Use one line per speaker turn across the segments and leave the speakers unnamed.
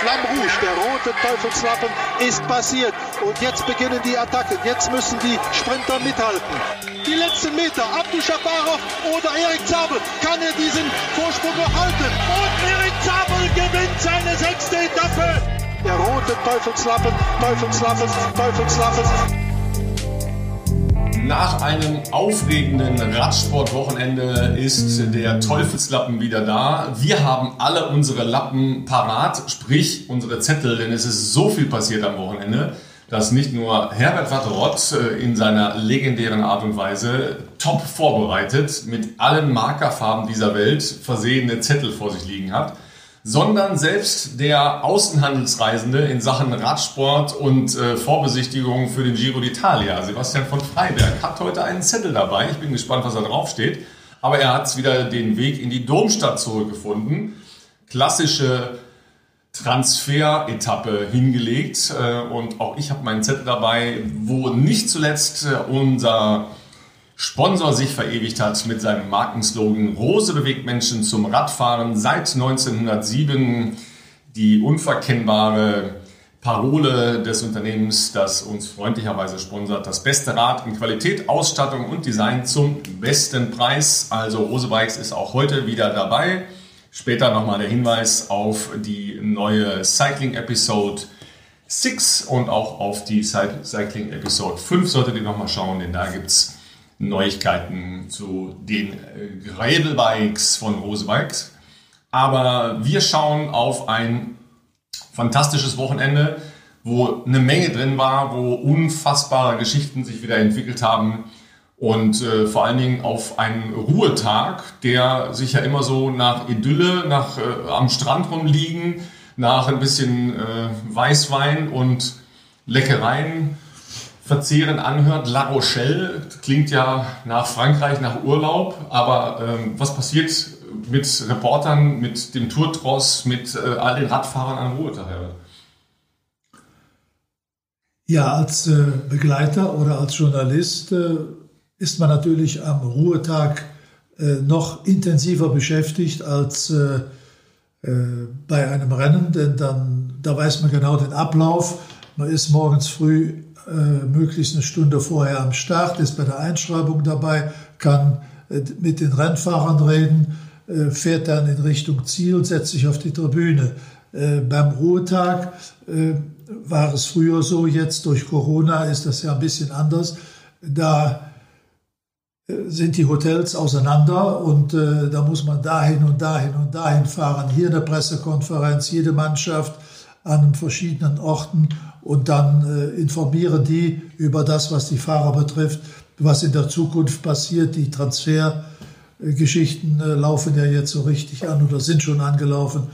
Flamme Rouge, der rote Teufelslappen, ist passiert. Und jetzt beginnen die Attacken. Jetzt müssen die Sprinter mithalten. Die letzten Meter, Abdu Shabarov oder Erik Zabel. Kann er diesen Vorsprung noch halten? Und Erik Zabel gewinnt seine sechste Etappe. Der rote Teufelslappen, Teufelslappen, Teufelslappen.
Nach einem aufregenden Radsportwochenende ist der Teufelslappen wieder da. Wir haben alle unsere Lappen parat, sprich unsere Zettel, denn es ist so viel passiert am Wochenende, dass nicht nur Herbert Watterott äh, in seiner legendären Art und Weise top vorbereitet mit allen Markerfarben dieser Welt versehene Zettel vor sich liegen hat, sondern selbst der Außenhandelsreisende in Sachen Radsport und äh, Vorbesichtigung für den Giro d'Italia, Sebastian von Freiberg, hat heute einen Zettel dabei. Ich bin gespannt, was da drauf steht. Aber er hat wieder den Weg in die Domstadt zurückgefunden. Klassische Transfer-Etappe hingelegt. Äh, und auch ich habe meinen Zettel dabei, wo nicht zuletzt äh, unser Sponsor sich verewigt hat mit seinem Markenslogan Rose bewegt Menschen zum Radfahren seit 1907. Die unverkennbare Parole des Unternehmens, das uns freundlicherweise sponsert. Das beste Rad in Qualität, Ausstattung und Design zum besten Preis. Also Rose Bikes ist auch heute wieder dabei. Später nochmal der Hinweis auf die neue Cycling Episode 6 und auch auf die Cycling Episode 5 solltet ihr nochmal schauen, denn da gibt es Neuigkeiten zu den äh, Gravelbikes von Rose Bikes. Aber wir schauen auf ein fantastisches Wochenende, wo eine Menge drin war, wo unfassbare Geschichten sich wieder entwickelt haben und äh, vor allen Dingen auf einen Ruhetag, der sich ja immer so nach Idylle, nach äh, am Strand rumliegen, nach ein bisschen äh, Weißwein und Leckereien verzehren anhört. La Rochelle klingt ja nach Frankreich, nach Urlaub, aber ähm, was passiert mit Reportern, mit dem Tourtross, mit äh, all den Radfahrern am Ruhetag?
Ja, als äh, Begleiter oder als Journalist äh, ist man natürlich am Ruhetag äh, noch intensiver beschäftigt als äh, äh, bei einem Rennen, denn dann da weiß man genau den Ablauf. Man ist morgens früh äh, möglichst eine Stunde vorher am Start, ist bei der Einschreibung dabei, kann äh, mit den Rennfahrern reden, äh, fährt dann in Richtung Ziel, setzt sich auf die Tribüne. beim Ruhetag war es früher so, jetzt durch Corona ist das ja ein bisschen anders. Da sind die Hotels auseinander und äh, da muss man dahin und dahin und dahin fahren. Hier eine Pressekonferenz, jede Mannschaft an verschiedenen Orten und dann äh, informieren die über das, was die Fahrer betrifft, was in der Zukunft passiert. Die Transfergeschichten äh, laufen ja jetzt so richtig an oder sind schon angelaufen.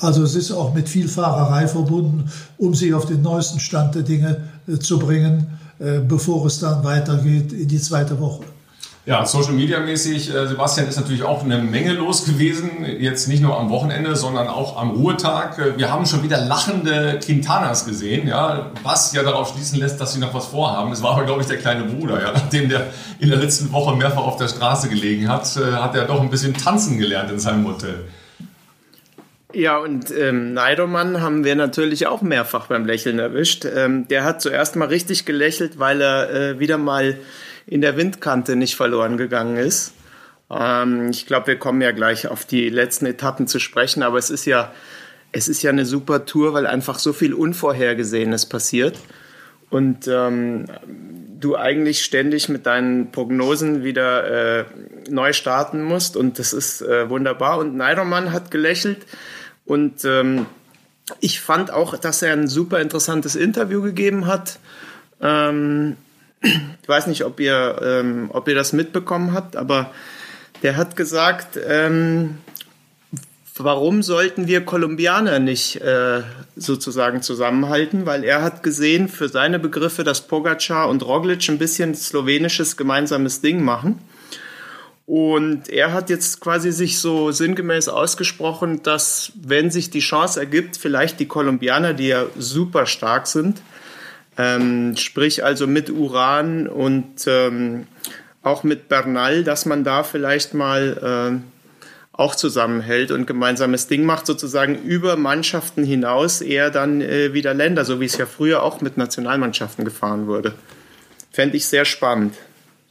Also es ist auch mit viel Fahrerei verbunden, um sich auf den neuesten Stand der Dinge äh, zu bringen, bevor es dann weitergeht in die zweite Woche.
Ja, Social Media mäßig, äh, Sebastian, ist natürlich auch eine Menge los gewesen. Jetzt nicht nur am Wochenende, sondern auch am Ruhetag. Äh, wir haben schon wieder lachende Quintanas gesehen, ja, was ja darauf schließen lässt, dass sie noch was vorhaben. Es war aber, glaube ich, der kleine Bruder, ja, nachdem der in der letzten Woche mehrfach auf der Straße gelegen hat, äh, hat er doch ein bisschen tanzen gelernt in seinem Hotel.
Ja, und ähm, Neidermann haben wir natürlich auch mehrfach beim Lächeln erwischt. Ähm, der hat zuerst mal richtig gelächelt, weil er äh, wieder mal in der Windkante nicht verloren gegangen ist. Ähm, ich glaube, wir kommen ja gleich auf die letzten Etappen zu sprechen, aber es ist ja, es ist ja eine super Tour, weil einfach so viel Unvorhergesehenes passiert und ähm, du eigentlich ständig mit deinen Prognosen wieder äh, neu starten musst und das ist äh, wunderbar. Und Neidermann hat gelächelt und ähm, ich fand auch, dass er ein super interessantes Interview gegeben hat. Ähm, ich weiß nicht, ob ihr, ähm, ob ihr das mitbekommen habt, aber der hat gesagt, ähm, warum sollten wir Kolumbianer nicht äh, sozusagen zusammenhalten? Weil er hat gesehen, für seine Begriffe, dass Pogacar und Roglic ein bisschen slowenisches gemeinsames Ding machen. Und er hat jetzt quasi sich so sinngemäß ausgesprochen, dass wenn sich die Chance ergibt, vielleicht die Kolumbianer, die ja super stark sind, ähm, sprich also mit Uran und ähm, auch mit Bernal, dass man da vielleicht mal äh, auch zusammenhält und gemeinsames Ding macht, sozusagen über Mannschaften hinaus eher dann äh, wieder Länder, so wie es ja früher auch mit Nationalmannschaften gefahren wurde. Fände ich sehr spannend.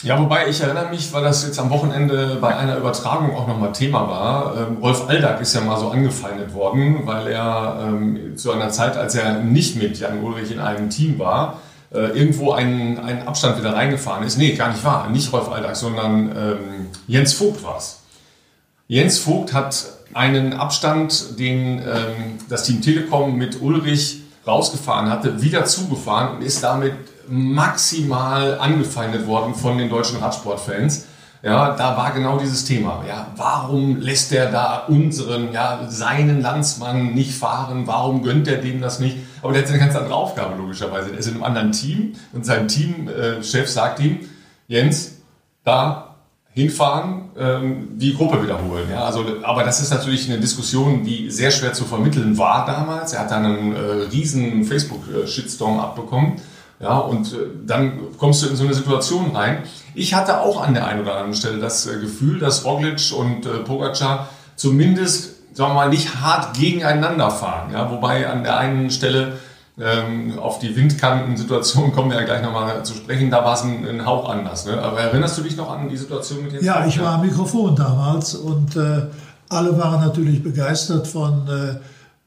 Ja, wobei ich erinnere mich, weil das jetzt am Wochenende bei einer Übertragung auch nochmal Thema war. Ähm, Rolf Aldag ist ja mal so angefeindet worden, weil er ähm, zu einer Zeit, als er nicht mit Jan Ulrich in einem Team war, äh, irgendwo einen, einen Abstand wieder reingefahren ist. Nee, gar nicht wahr. Nicht Rolf Aldag, sondern ähm, Jens Vogt war es. Jens Vogt hat einen Abstand, den ähm, das Team Telekom mit Ulrich rausgefahren hatte, wieder zugefahren und ist damit maximal angefeindet worden von den deutschen Radsportfans. Ja, da war genau dieses Thema. Ja, warum lässt er da unseren, ja, seinen Landsmann nicht fahren? Warum gönnt er dem das nicht? Aber der hat eine ganz andere Aufgabe, logischerweise. Er ist in einem anderen Team und sein Teamchef sagt ihm, Jens, da hinfahren, ähm, die Gruppe wiederholen. Ja, also, aber das ist natürlich eine Diskussion, die sehr schwer zu vermitteln war damals. Er hat dann einen äh, riesen Facebook-Shitstorm abbekommen. Ja, und äh, dann kommst du in so eine Situation rein. Ich hatte auch an der einen oder anderen Stelle das äh, Gefühl, dass Roglic und äh, Pogacar zumindest, sagen wir mal, nicht hart gegeneinander fahren. Ja, wobei an der einen Stelle ähm, auf die Windkantensituation kommen wir ja gleich nochmal zu sprechen, da war es ein, ein, Hauch anders. Ne? Aber erinnerst du dich noch an die Situation mit
dem? Ja, ich war am Mikrofon damals und äh, alle waren natürlich begeistert von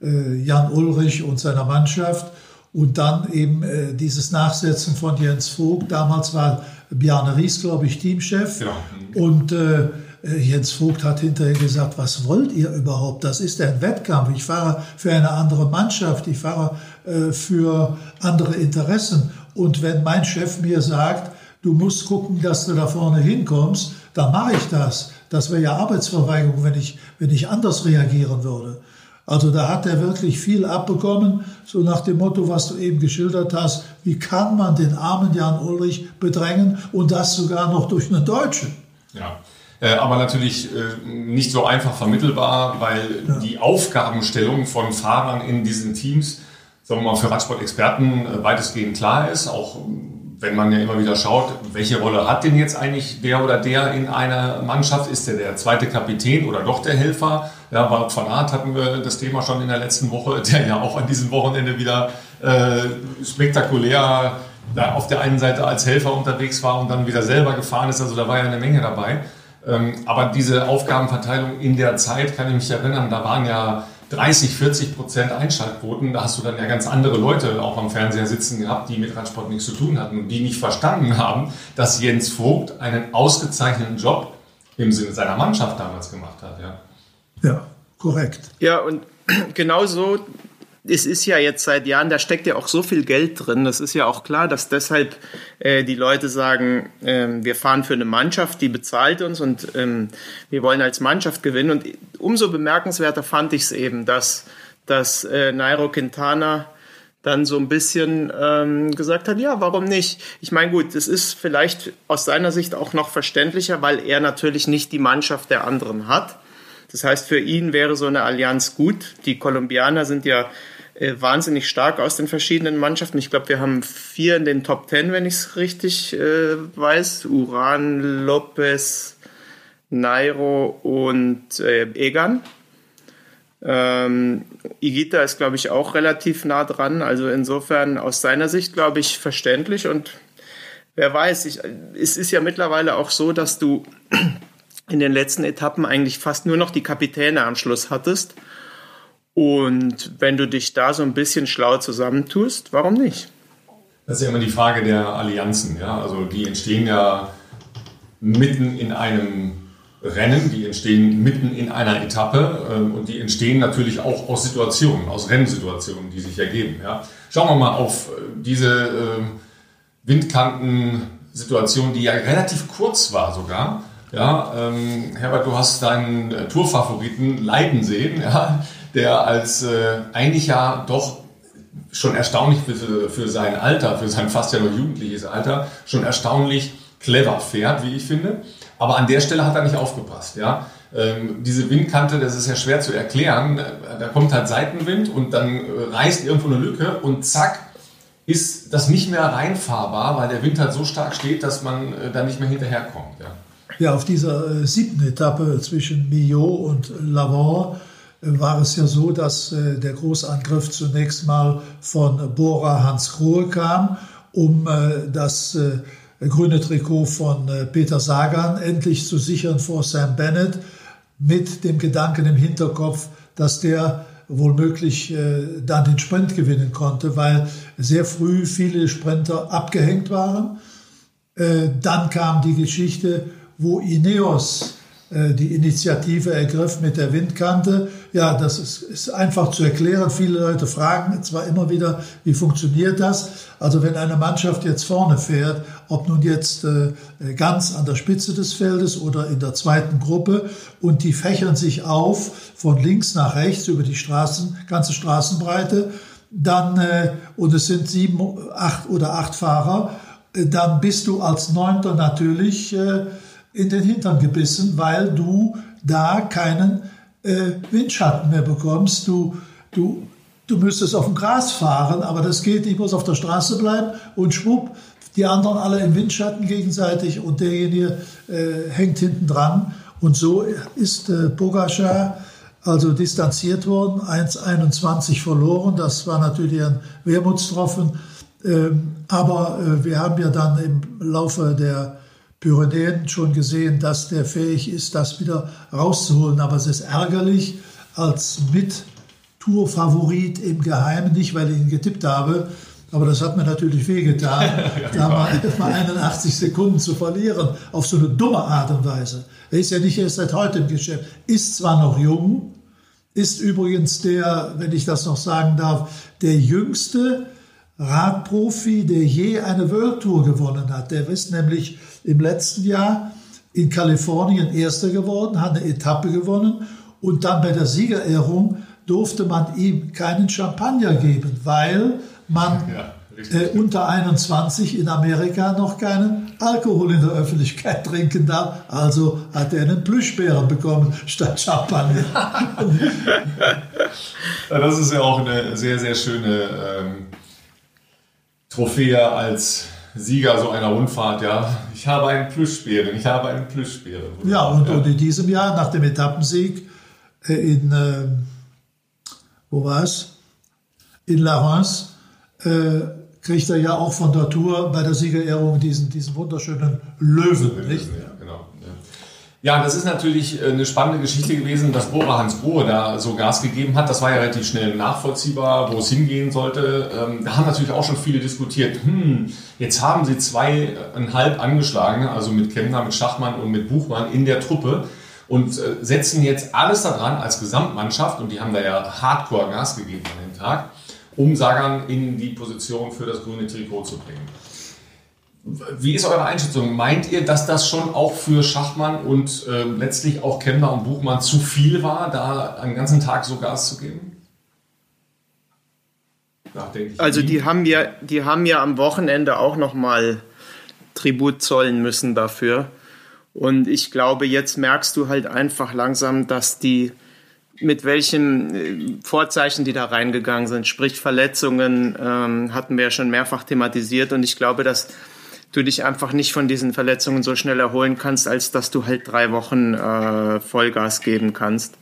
äh, Jan Ulrich und seiner Mannschaft. Und dann eben äh, dieses Nachsetzen von Jens Vogt. Damals war Bjarne Ries, glaube ich, Teamchef. Ja. Und äh, äh, Jens Vogt hat hinterher gesagt, was wollt ihr überhaupt? Das ist ein Wettkampf. Ich fahre für eine andere Mannschaft. Ich fahre äh, für andere Interessen. Und wenn mein Chef mir sagt, du musst gucken, dass du da vorne hinkommst, dann mache ich das. Das wäre ja Arbeitsverweigerung, wenn ich, wenn ich anders reagieren würde. Also da hat er wirklich viel abbekommen, so nach dem Motto, was du eben geschildert hast, wie kann man den armen Jan Ulrich bedrängen und das sogar noch durch einen Deutschen.
Ja. Äh, aber natürlich äh, nicht so einfach vermittelbar, weil ja. die Aufgabenstellung von Fahrern in diesen Teams, sagen wir mal, für Radsport-Experten äh, weitestgehend klar ist. Auch wenn man ja immer wieder schaut, welche Rolle hat denn jetzt eigentlich der oder der in einer Mannschaft? Ist der der zweite Kapitän oder doch der Helfer? Ja, Wout van Aert hatten wir das Thema schon in der letzten Woche, der ja auch an diesem Wochenende wieder äh, spektakulär da auf der einen Seite als Helfer unterwegs war und dann wieder selber gefahren ist. Also da war ja eine Menge dabei. Ähm, aber diese Aufgabenverteilung in der Zeit, kann ich mich erinnern, da waren ja 30, 40 Prozent Einschaltquoten, da hast du dann ja ganz andere Leute auch am Fernseher sitzen gehabt, die mit Radsport nichts zu tun hatten und die nicht verstanden haben, dass Jens Vogt einen ausgezeichneten Job im Sinne seiner Mannschaft damals gemacht hat. Ja,
ja korrekt.
Ja, und genau so es ist ja jetzt seit Jahren, da steckt ja auch so viel Geld drin. Das ist ja auch klar, dass deshalb äh, die Leute sagen, äh, wir fahren für eine Mannschaft, die bezahlt uns und ähm, wir wollen als Mannschaft gewinnen. Und umso bemerkenswerter fand ich es eben, dass, dass äh, Nairo Quintana dann so ein bisschen ähm, gesagt hat, ja, warum nicht? Ich meine, gut, es ist vielleicht aus seiner Sicht auch noch verständlicher, weil er natürlich nicht die Mannschaft der anderen hat. Das heißt, für ihn wäre so eine Allianz gut. Die Kolumbianer sind ja äh, wahnsinnig stark aus den verschiedenen Mannschaften. Ich glaube, wir haben vier in den Top Ten, wenn ich es richtig äh, weiß. Uran, Lopez, Nairo und äh, Egan. Ähm, Igita ist, glaube ich, auch relativ nah dran. Also insofern aus seiner Sicht, glaube ich, verständlich. Und wer weiß, ich, es ist ja mittlerweile auch so, dass du in den letzten Etappen eigentlich fast nur noch die Kapitäne am Schluss hattest. Und wenn du dich da so ein bisschen schlau zusammentust, warum nicht?
Das ist ja immer die Frage der Allianzen. Ja? Also die entstehen ja mitten in einem Rennen, die entstehen mitten in einer Etappe ähm, und die entstehen natürlich auch aus Situationen, aus Rennsituationen, die sich ergeben. Ja? Schauen wir mal auf äh, diese äh, Windkantensituation, die ja relativ kurz war sogar. Ja, ähm, Herbert, du hast deinen äh, Tourfavoriten leiden sehen. Ja? Der als äh, eigentlich ja doch schon erstaunlich für, für sein Alter, für sein fast ja noch jugendliches Alter, schon erstaunlich clever fährt, wie ich finde. Aber an der Stelle hat er nicht aufgepasst. Ja? Ähm, diese Windkante, das ist ja schwer zu erklären. Da kommt halt Seitenwind und dann äh, reißt irgendwo eine Lücke und zack, ist das nicht mehr reinfahrbar, weil der Wind halt so stark steht, dass man äh, da nicht mehr hinterherkommt. Ja?
Ja, auf dieser äh, siebten Etappe zwischen Millau und Lavant war es ja so, dass äh, der Großangriff zunächst mal von Bora Hans Grohe kam, um äh, das äh, grüne Trikot von Peter Sagan endlich zu sichern vor Sam Bennett, mit dem Gedanken im Hinterkopf, dass der wohl möglich dann den Sprint gewinnen konnte, weil sehr früh viele Sprinter abgehängt waren. Dann kam die Geschichte, wo Ineos die Initiative ergriff mit der Windkante. Ja, das ist, ist, einfach zu erklären. Viele Leute fragen zwar immer wieder, wie funktioniert das? Also wenn eine Mannschaft jetzt vorne fährt, ob nun jetzt äh, ganz an der Spitze des Feldes oder in der zweiten Gruppe und die fächern sich auf von links nach rechts über die Straßen, ganze Straßenbreite, dann, äh, und es sind sieben, acht oder acht Fahrer, dann bist du als Neunter natürlich in den Hintern gebissen, weil du da keinen äh, Windschatten mehr bekommst. Du, du, du müsstest auf dem Gras fahren, aber das geht, ich muss auf der Straße bleiben und schwupp, die anderen alle im Windschatten gegenseitig und derjenige äh, hängt hinten dran. Und so ist äh, Pogacar also distanziert worden, 1,21 verloren. Das war natürlich ein Wermutstropfen. Ähm, aber äh, wir haben ja dann im Laufe der Pyrenäen schon gesehen, dass der fähig ist, das wieder rauszuholen. Aber es ist ärgerlich, als Mit-Tour-Favorit im Geheimen, nicht weil ich ihn getippt habe, aber das hat mir natürlich wehgetan, da mal, mal 81 Sekunden zu verlieren, auf so eine dumme Art und Weise. Er ist ja nicht erst seit heute im Geschäft, ist zwar noch jung, ist übrigens der, wenn ich das noch sagen darf, der jüngste Radprofi, der je eine World Tour gewonnen hat. Der ist nämlich im letzten Jahr in Kalifornien Erster geworden, hat eine Etappe gewonnen und dann bei der Siegerehrung durfte man ihm keinen Champagner geben, weil man ja, äh, unter 21 in Amerika noch keinen Alkohol in der Öffentlichkeit trinken darf. Also hat er einen Plüschbären bekommen statt Champagner.
das ist ja auch eine sehr, sehr schöne ähm, Trophäe als Sieger so einer Rundfahrt, ja. Ich habe einen Plüschbären, ich habe einen Plüschbären.
Ja, und, ja. und in diesem Jahr, nach dem Etappensieg äh, in, äh, wo war es? In La Reims, äh, kriegt er ja auch von der Tour bei der Siegerehrung diesen, diesen wunderschönen Löwen, nicht?
Ja. Ja, das ist natürlich äh, eine spannende Geschichte gewesen, dass Bora Hans Grohe da so Gas gegeben hat. Das war ja relativ schnell nachvollziehbar, wo es hingehen sollte. Ähm, da haben natürlich auch schon viele diskutiert, hm, jetzt haben sie zweieinhalb angeschlagen, also mit Kemner, mit Schachmann und mit Buchmann in der Truppe und äh, setzen jetzt alles daran als Gesamtmannschaft, und die haben da ja Hardcore Gas gegeben an dem Tag, um Sagan in die Position für das grüne Trikot zu bringen. Wie ist eure Einschätzung? Meint ihr, dass das schon auch für Schachmann und äh, letztlich auch Kemner und Buchmann zu viel war, da einen ganzen Tag so Gas zu geben?
Also die haben ja, die haben ja am Wochenende auch noch mal Tribut zollen müssen dafür. Und ich glaube, jetzt merkst du halt einfach langsam, dass die mit welchen äh, Vorzeichen die da reingegangen sind, sprich Verletzungen, ähm, hatten wir ja schon mehrfach thematisiert. Und ich glaube, dass du dich einfach nicht von diesen Verletzungen so schnell erholen kannst, als dass du halt drei Wochen äh, Vollgas geben kannst.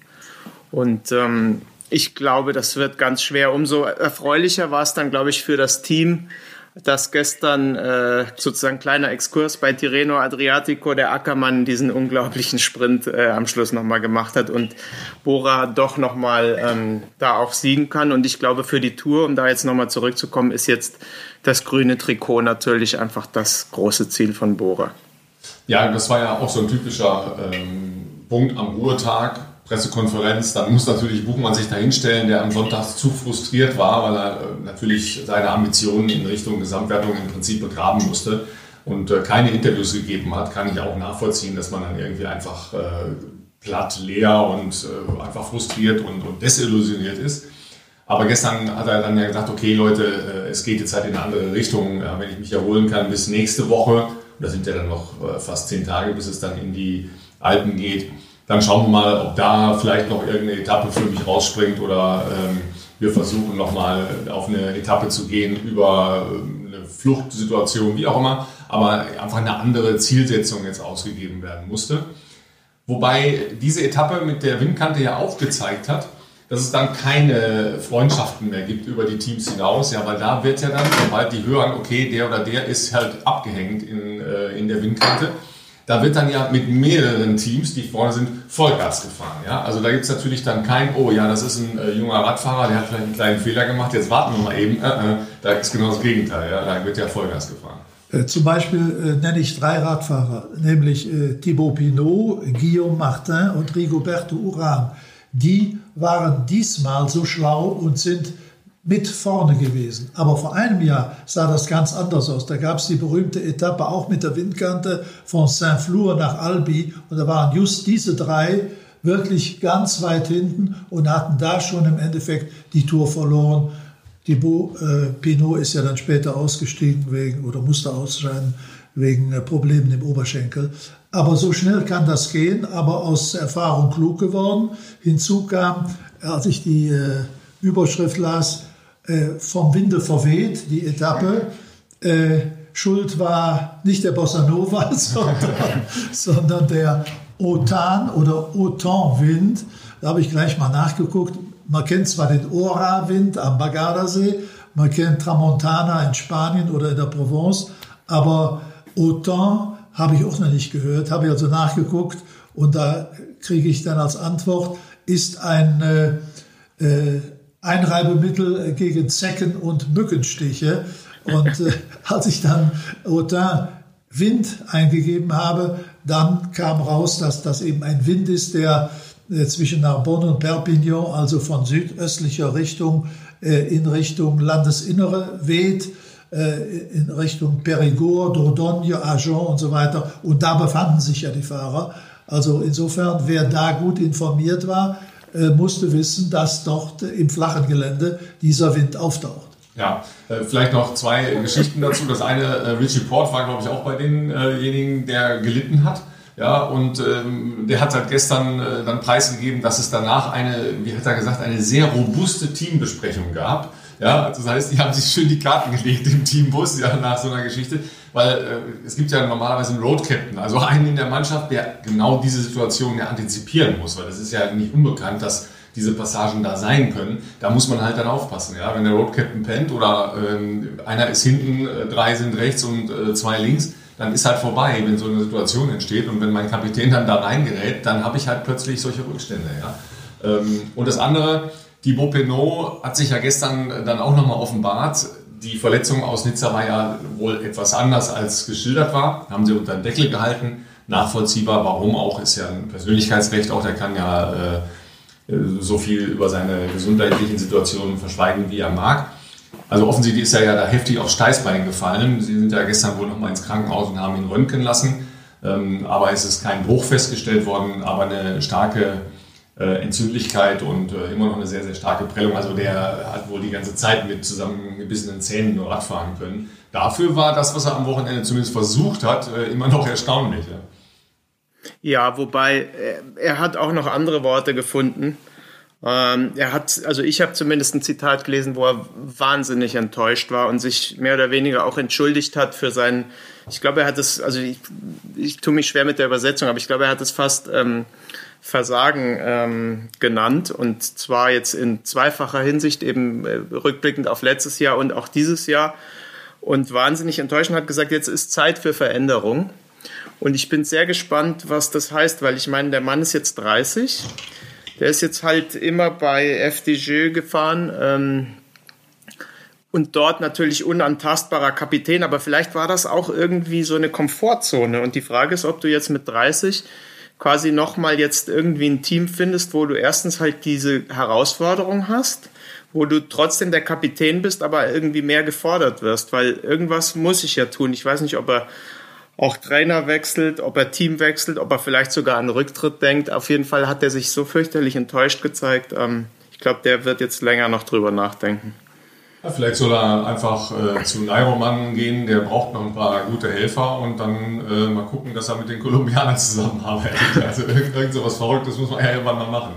Und ähm, ich glaube, das wird ganz schwer. Umso erfreulicher war es dann, glaube ich, für das Team, dass gestern äh, sozusagen kleiner Exkurs bei Tirreno Adriatico der Ackermann diesen unglaublichen Sprint äh, am Schluss nochmal gemacht hat und Bora doch nochmal ähm, da auch siegen kann. Und ich glaube, für die Tour, um da jetzt nochmal zurückzukommen, ist jetzt das grüne Trikot natürlich einfach das große Ziel von Bora.
Ja, das war ja auch so ein typischer ähm, Punkt am Ruhetag Pressekonferenz, dann muss natürlich Buchmann sich dahinstellen, der am Sonntag zu frustriert war, weil er äh, natürlich seine Ambitionen in Richtung Gesamtwertung im Prinzip begraben musste und äh, keine Interviews gegeben hat, kann ich auch nachvollziehen, dass man dann irgendwie einfach äh, platt, leer und einfach frustriert und, und desillusioniert ist. Aber gestern hat er dann ja gesagt, okay Leute, es geht jetzt halt in eine andere Richtung, wenn ich mich erholen kann bis nächste Woche, da sind ja dann noch fast zehn Tage, bis es dann in die Alpen geht, dann schauen wir mal, ob da vielleicht noch irgendeine Etappe für mich rausspringt oder ähm, wir versuchen nochmal auf eine Etappe zu gehen über ähm, eine Fluchtsituation, wie auch immer. aber einfach eine andere Zielsetzung jetzt ausgegeben werden musste. Wobei diese Etappe mit der Windkante ja auch gezeigt hat, dass es dann keine Freundschaften mehr gibt über die Teams hinaus. Ja, weil da wird ja dann, sobald die hören, okay, der oder der ist halt abgehängt in, äh, in der Windkante, da wird dann ja mit mehreren Teams, die vorne sind, Vollgas gefahren. Ja? Also da gibt es natürlich dann kein, oh ja, das ist ein äh, junger Radfahrer, der hat vielleicht einen kleinen Fehler gemacht, jetzt warten wir mal eben. Äh, äh, da ist genau das Gegenteil, ja? da wird ja Vollgas gefahren.
Äh, zum Beispiel äh, nenne ich drei Radfahrer, nämlich äh, Thibaut Pinot, Guillaume Martin und Rigoberto Uran. Die waren diesmal so schlau und sind mit vorne gewesen. Aber vor einem Jahr sah das ganz anders aus. Da gab es die berühmte Etappe auch mit der Windkante von Saint-Flour nach Albi. Und da waren just diese drei wirklich ganz weit hinten und hatten da schon im Endeffekt die Tour verloren. Thibaut äh, Pinot ist ja dann später ausgestiegen wegen oder musste ausscheiden wegen äh, Problemen im Oberschenkel. Aber so schnell kann das gehen, aber aus Erfahrung klug geworden. Hinzu kam, als ich die äh, Überschrift las, äh, vom Winde verweht, die Etappe. Äh, Schuld war nicht der Bossa Nova, sondern, sondern der Otan oder Otan-Wind. Da habe ich gleich mal nachgeguckt. Man kennt zwar den Ora-Wind am Bagardasee, man kennt Tramontana in Spanien oder in der Provence, aber Otan habe ich auch noch nicht gehört, habe ich also nachgeguckt und da kriege ich dann als Antwort, ist ein äh, äh Einreibemittel gegen Zecken und Mückenstiche. Und äh, als ich dann Autun Wind eingegeben habe, dann kam raus, dass das eben ein Wind ist, der äh, zwischen Narbonne und Perpignan, also von südöstlicher Richtung äh, in Richtung Landesinnere weht, äh, in Richtung Périgord, Dordogne, Agen und so weiter. Und da befanden sich ja die Fahrer. Also insofern, wer da gut informiert war, äh, musste wissen, dass dort im flachen Gelände dieser Wind auftaucht.
Ja, äh, vielleicht noch zwei Geschichten dazu. Das eine, äh, Richie Port war, glaube ich, auch bei denjenigen, der gelitten hat. Ja, und ähm, der hat seit gestern äh, dann preisgegeben, dass es danach eine, wie hat er gesagt, eine sehr robuste Teambesprechung gab. Ja, also das heißt, die haben sich schön die Karten gelegt im Teambus ja, nach so einer Geschichte, weil äh, es gibt ja normalerweise einen Road Captain, also einen in der Mannschaft, der genau diese Situation ja antizipieren muss, weil das ist ja nicht unbekannt, dass diese Passagen da sein können. Da muss man halt dann aufpassen. Ja? Wenn der Road Captain pennt oder äh, einer ist hinten, äh, drei sind rechts und äh, zwei links, dann ist halt vorbei, wenn so eine Situation entsteht. Und wenn mein Kapitän dann da reingerät, dann habe ich halt plötzlich solche Rückstände. Ja? Ähm, und das andere, Thibaut Pinot hat sich ja gestern dann auch nochmal offenbart. Die Verletzung aus Nizza war ja wohl etwas anders als geschildert war. Haben sie unter den Deckel gehalten. Nachvollziehbar, warum auch, ist ja ein Persönlichkeitsrecht auch. Der kann ja äh, so viel über seine gesundheitlichen Situationen verschweigen, wie er mag. Also offensichtlich ist er ja da heftig aufs Steißbein gefallen. Sie sind ja gestern wohl nochmal ins Krankenhaus und haben ihn röntgen lassen. Ähm, aber es ist kein Bruch festgestellt worden, aber eine starke äh, Entzündlichkeit und äh, immer noch eine sehr, sehr starke Prellung. Also der hat wohl die ganze Zeit mit zusammengebissenen Zähnen nur Radfahren können. Dafür war das, was er am Wochenende zumindest versucht hat, äh, immer noch erstaunlich. Ja,
ja wobei er hat auch noch andere Worte gefunden. Ähm, er hat, also ich habe zumindest ein Zitat gelesen, wo er wahnsinnig enttäuscht war und sich mehr oder weniger auch entschuldigt hat für seinen, ich glaube, er hat es, also ich, ich tue mich schwer mit der Übersetzung, aber ich glaube, er hat es fast ähm, Versagen ähm, genannt und zwar jetzt in zweifacher Hinsicht eben äh, rückblickend auf letztes Jahr und auch dieses Jahr. Und wahnsinnig enttäuschend hat gesagt, jetzt ist Zeit für Veränderung. Und ich bin sehr gespannt, was das heißt, weil ich meine, der Mann ist jetzt 30, der ist jetzt halt immer bei FDG gefahren ähm, und dort natürlich unantastbarer Kapitän, aber vielleicht war das auch irgendwie so eine Komfortzone. Und die Frage ist, ob du jetzt mit 30 quasi nochmal jetzt irgendwie ein Team findest, wo du erstens halt diese Herausforderung hast, wo du trotzdem der Kapitän bist, aber irgendwie mehr gefordert wirst, weil irgendwas muss ich ja tun. Ich weiß nicht, ob er auch Trainer wechselt, ob er Team wechselt, ob er vielleicht sogar an Rücktritt denkt. Auf jeden Fall hat er sich so fürchterlich enttäuscht gezeigt. Ähm, ich glaube, der wird jetzt länger noch drüber nachdenken.
Ja, vielleicht soll er einfach äh, zu Nairoman gehen, der braucht noch ein paar gute Helfer und dann äh, mal gucken, dass er mit den Kolumbianern zusammenarbeitet. Also irgend, irgend Verrücktes muss man ja irgendwann mal machen.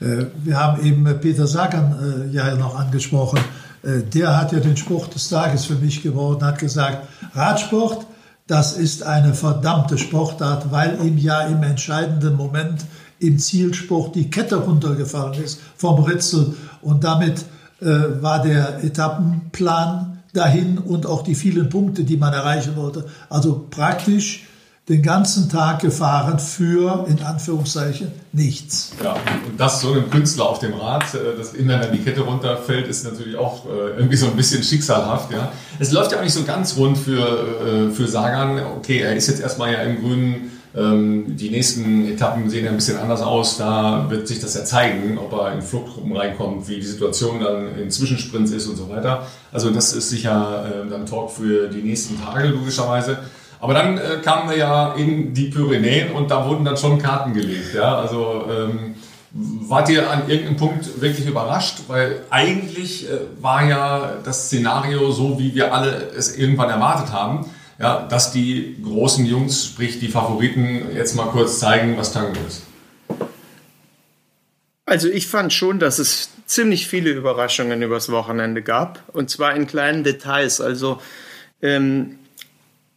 Ja.
Äh, wir haben eben Peter Sagan äh, ja noch angesprochen. Äh, der hat ja den Spruch des Tages für mich geworden, hat gesagt, Radsport, das ist eine verdammte Sportart, weil ihm ja im entscheidenden Moment im Zielspruch die Kette runtergefallen ist vom Ritzel und damit äh, war der Etappenplan dahin und auch die vielen Punkte, die man erreichen wollte. Also praktisch den ganzen Tag gefahren für, in Anführungszeichen, nichts.
Ja, und das so einem Künstler auf dem Rad, äh, dass ihm dann die Kette runterfällt, ist natürlich auch äh, irgendwie so ein bisschen schicksalhaft. Ja. Es läuft ja auch nicht so ganz rund für, äh, für Sagan. Okay, er ist jetzt erstmal ja im Grünen. Ähm, die nächsten Etappen sehen ja ein bisschen anders aus. Da wird sich das ja zeigen, ob er in Fluchtgruppen reinkommt, wie die Situation dann in Zwischensprints ist und so weiter. Also das ist sicher dann Talk für die nächsten Tage, logischerweise. Aber dann äh, kamen wir ja in die Pyrenäen und da wurden dann schon Karten gelegt. Ja? Also ähm, wart ihr an irgendeinem Punkt wirklich überrascht? Weil eigentlich äh, war ja das Szenario so, wie wir alle es irgendwann erwartet haben, ja, dass die großen Jungs, sprich die Favoriten, jetzt mal kurz zeigen, was Tango ist.
Also ich fand schon, dass es ziemlich viele Überraschungen übers Wochenende gab und zwar in kleinen Details. Also ähm,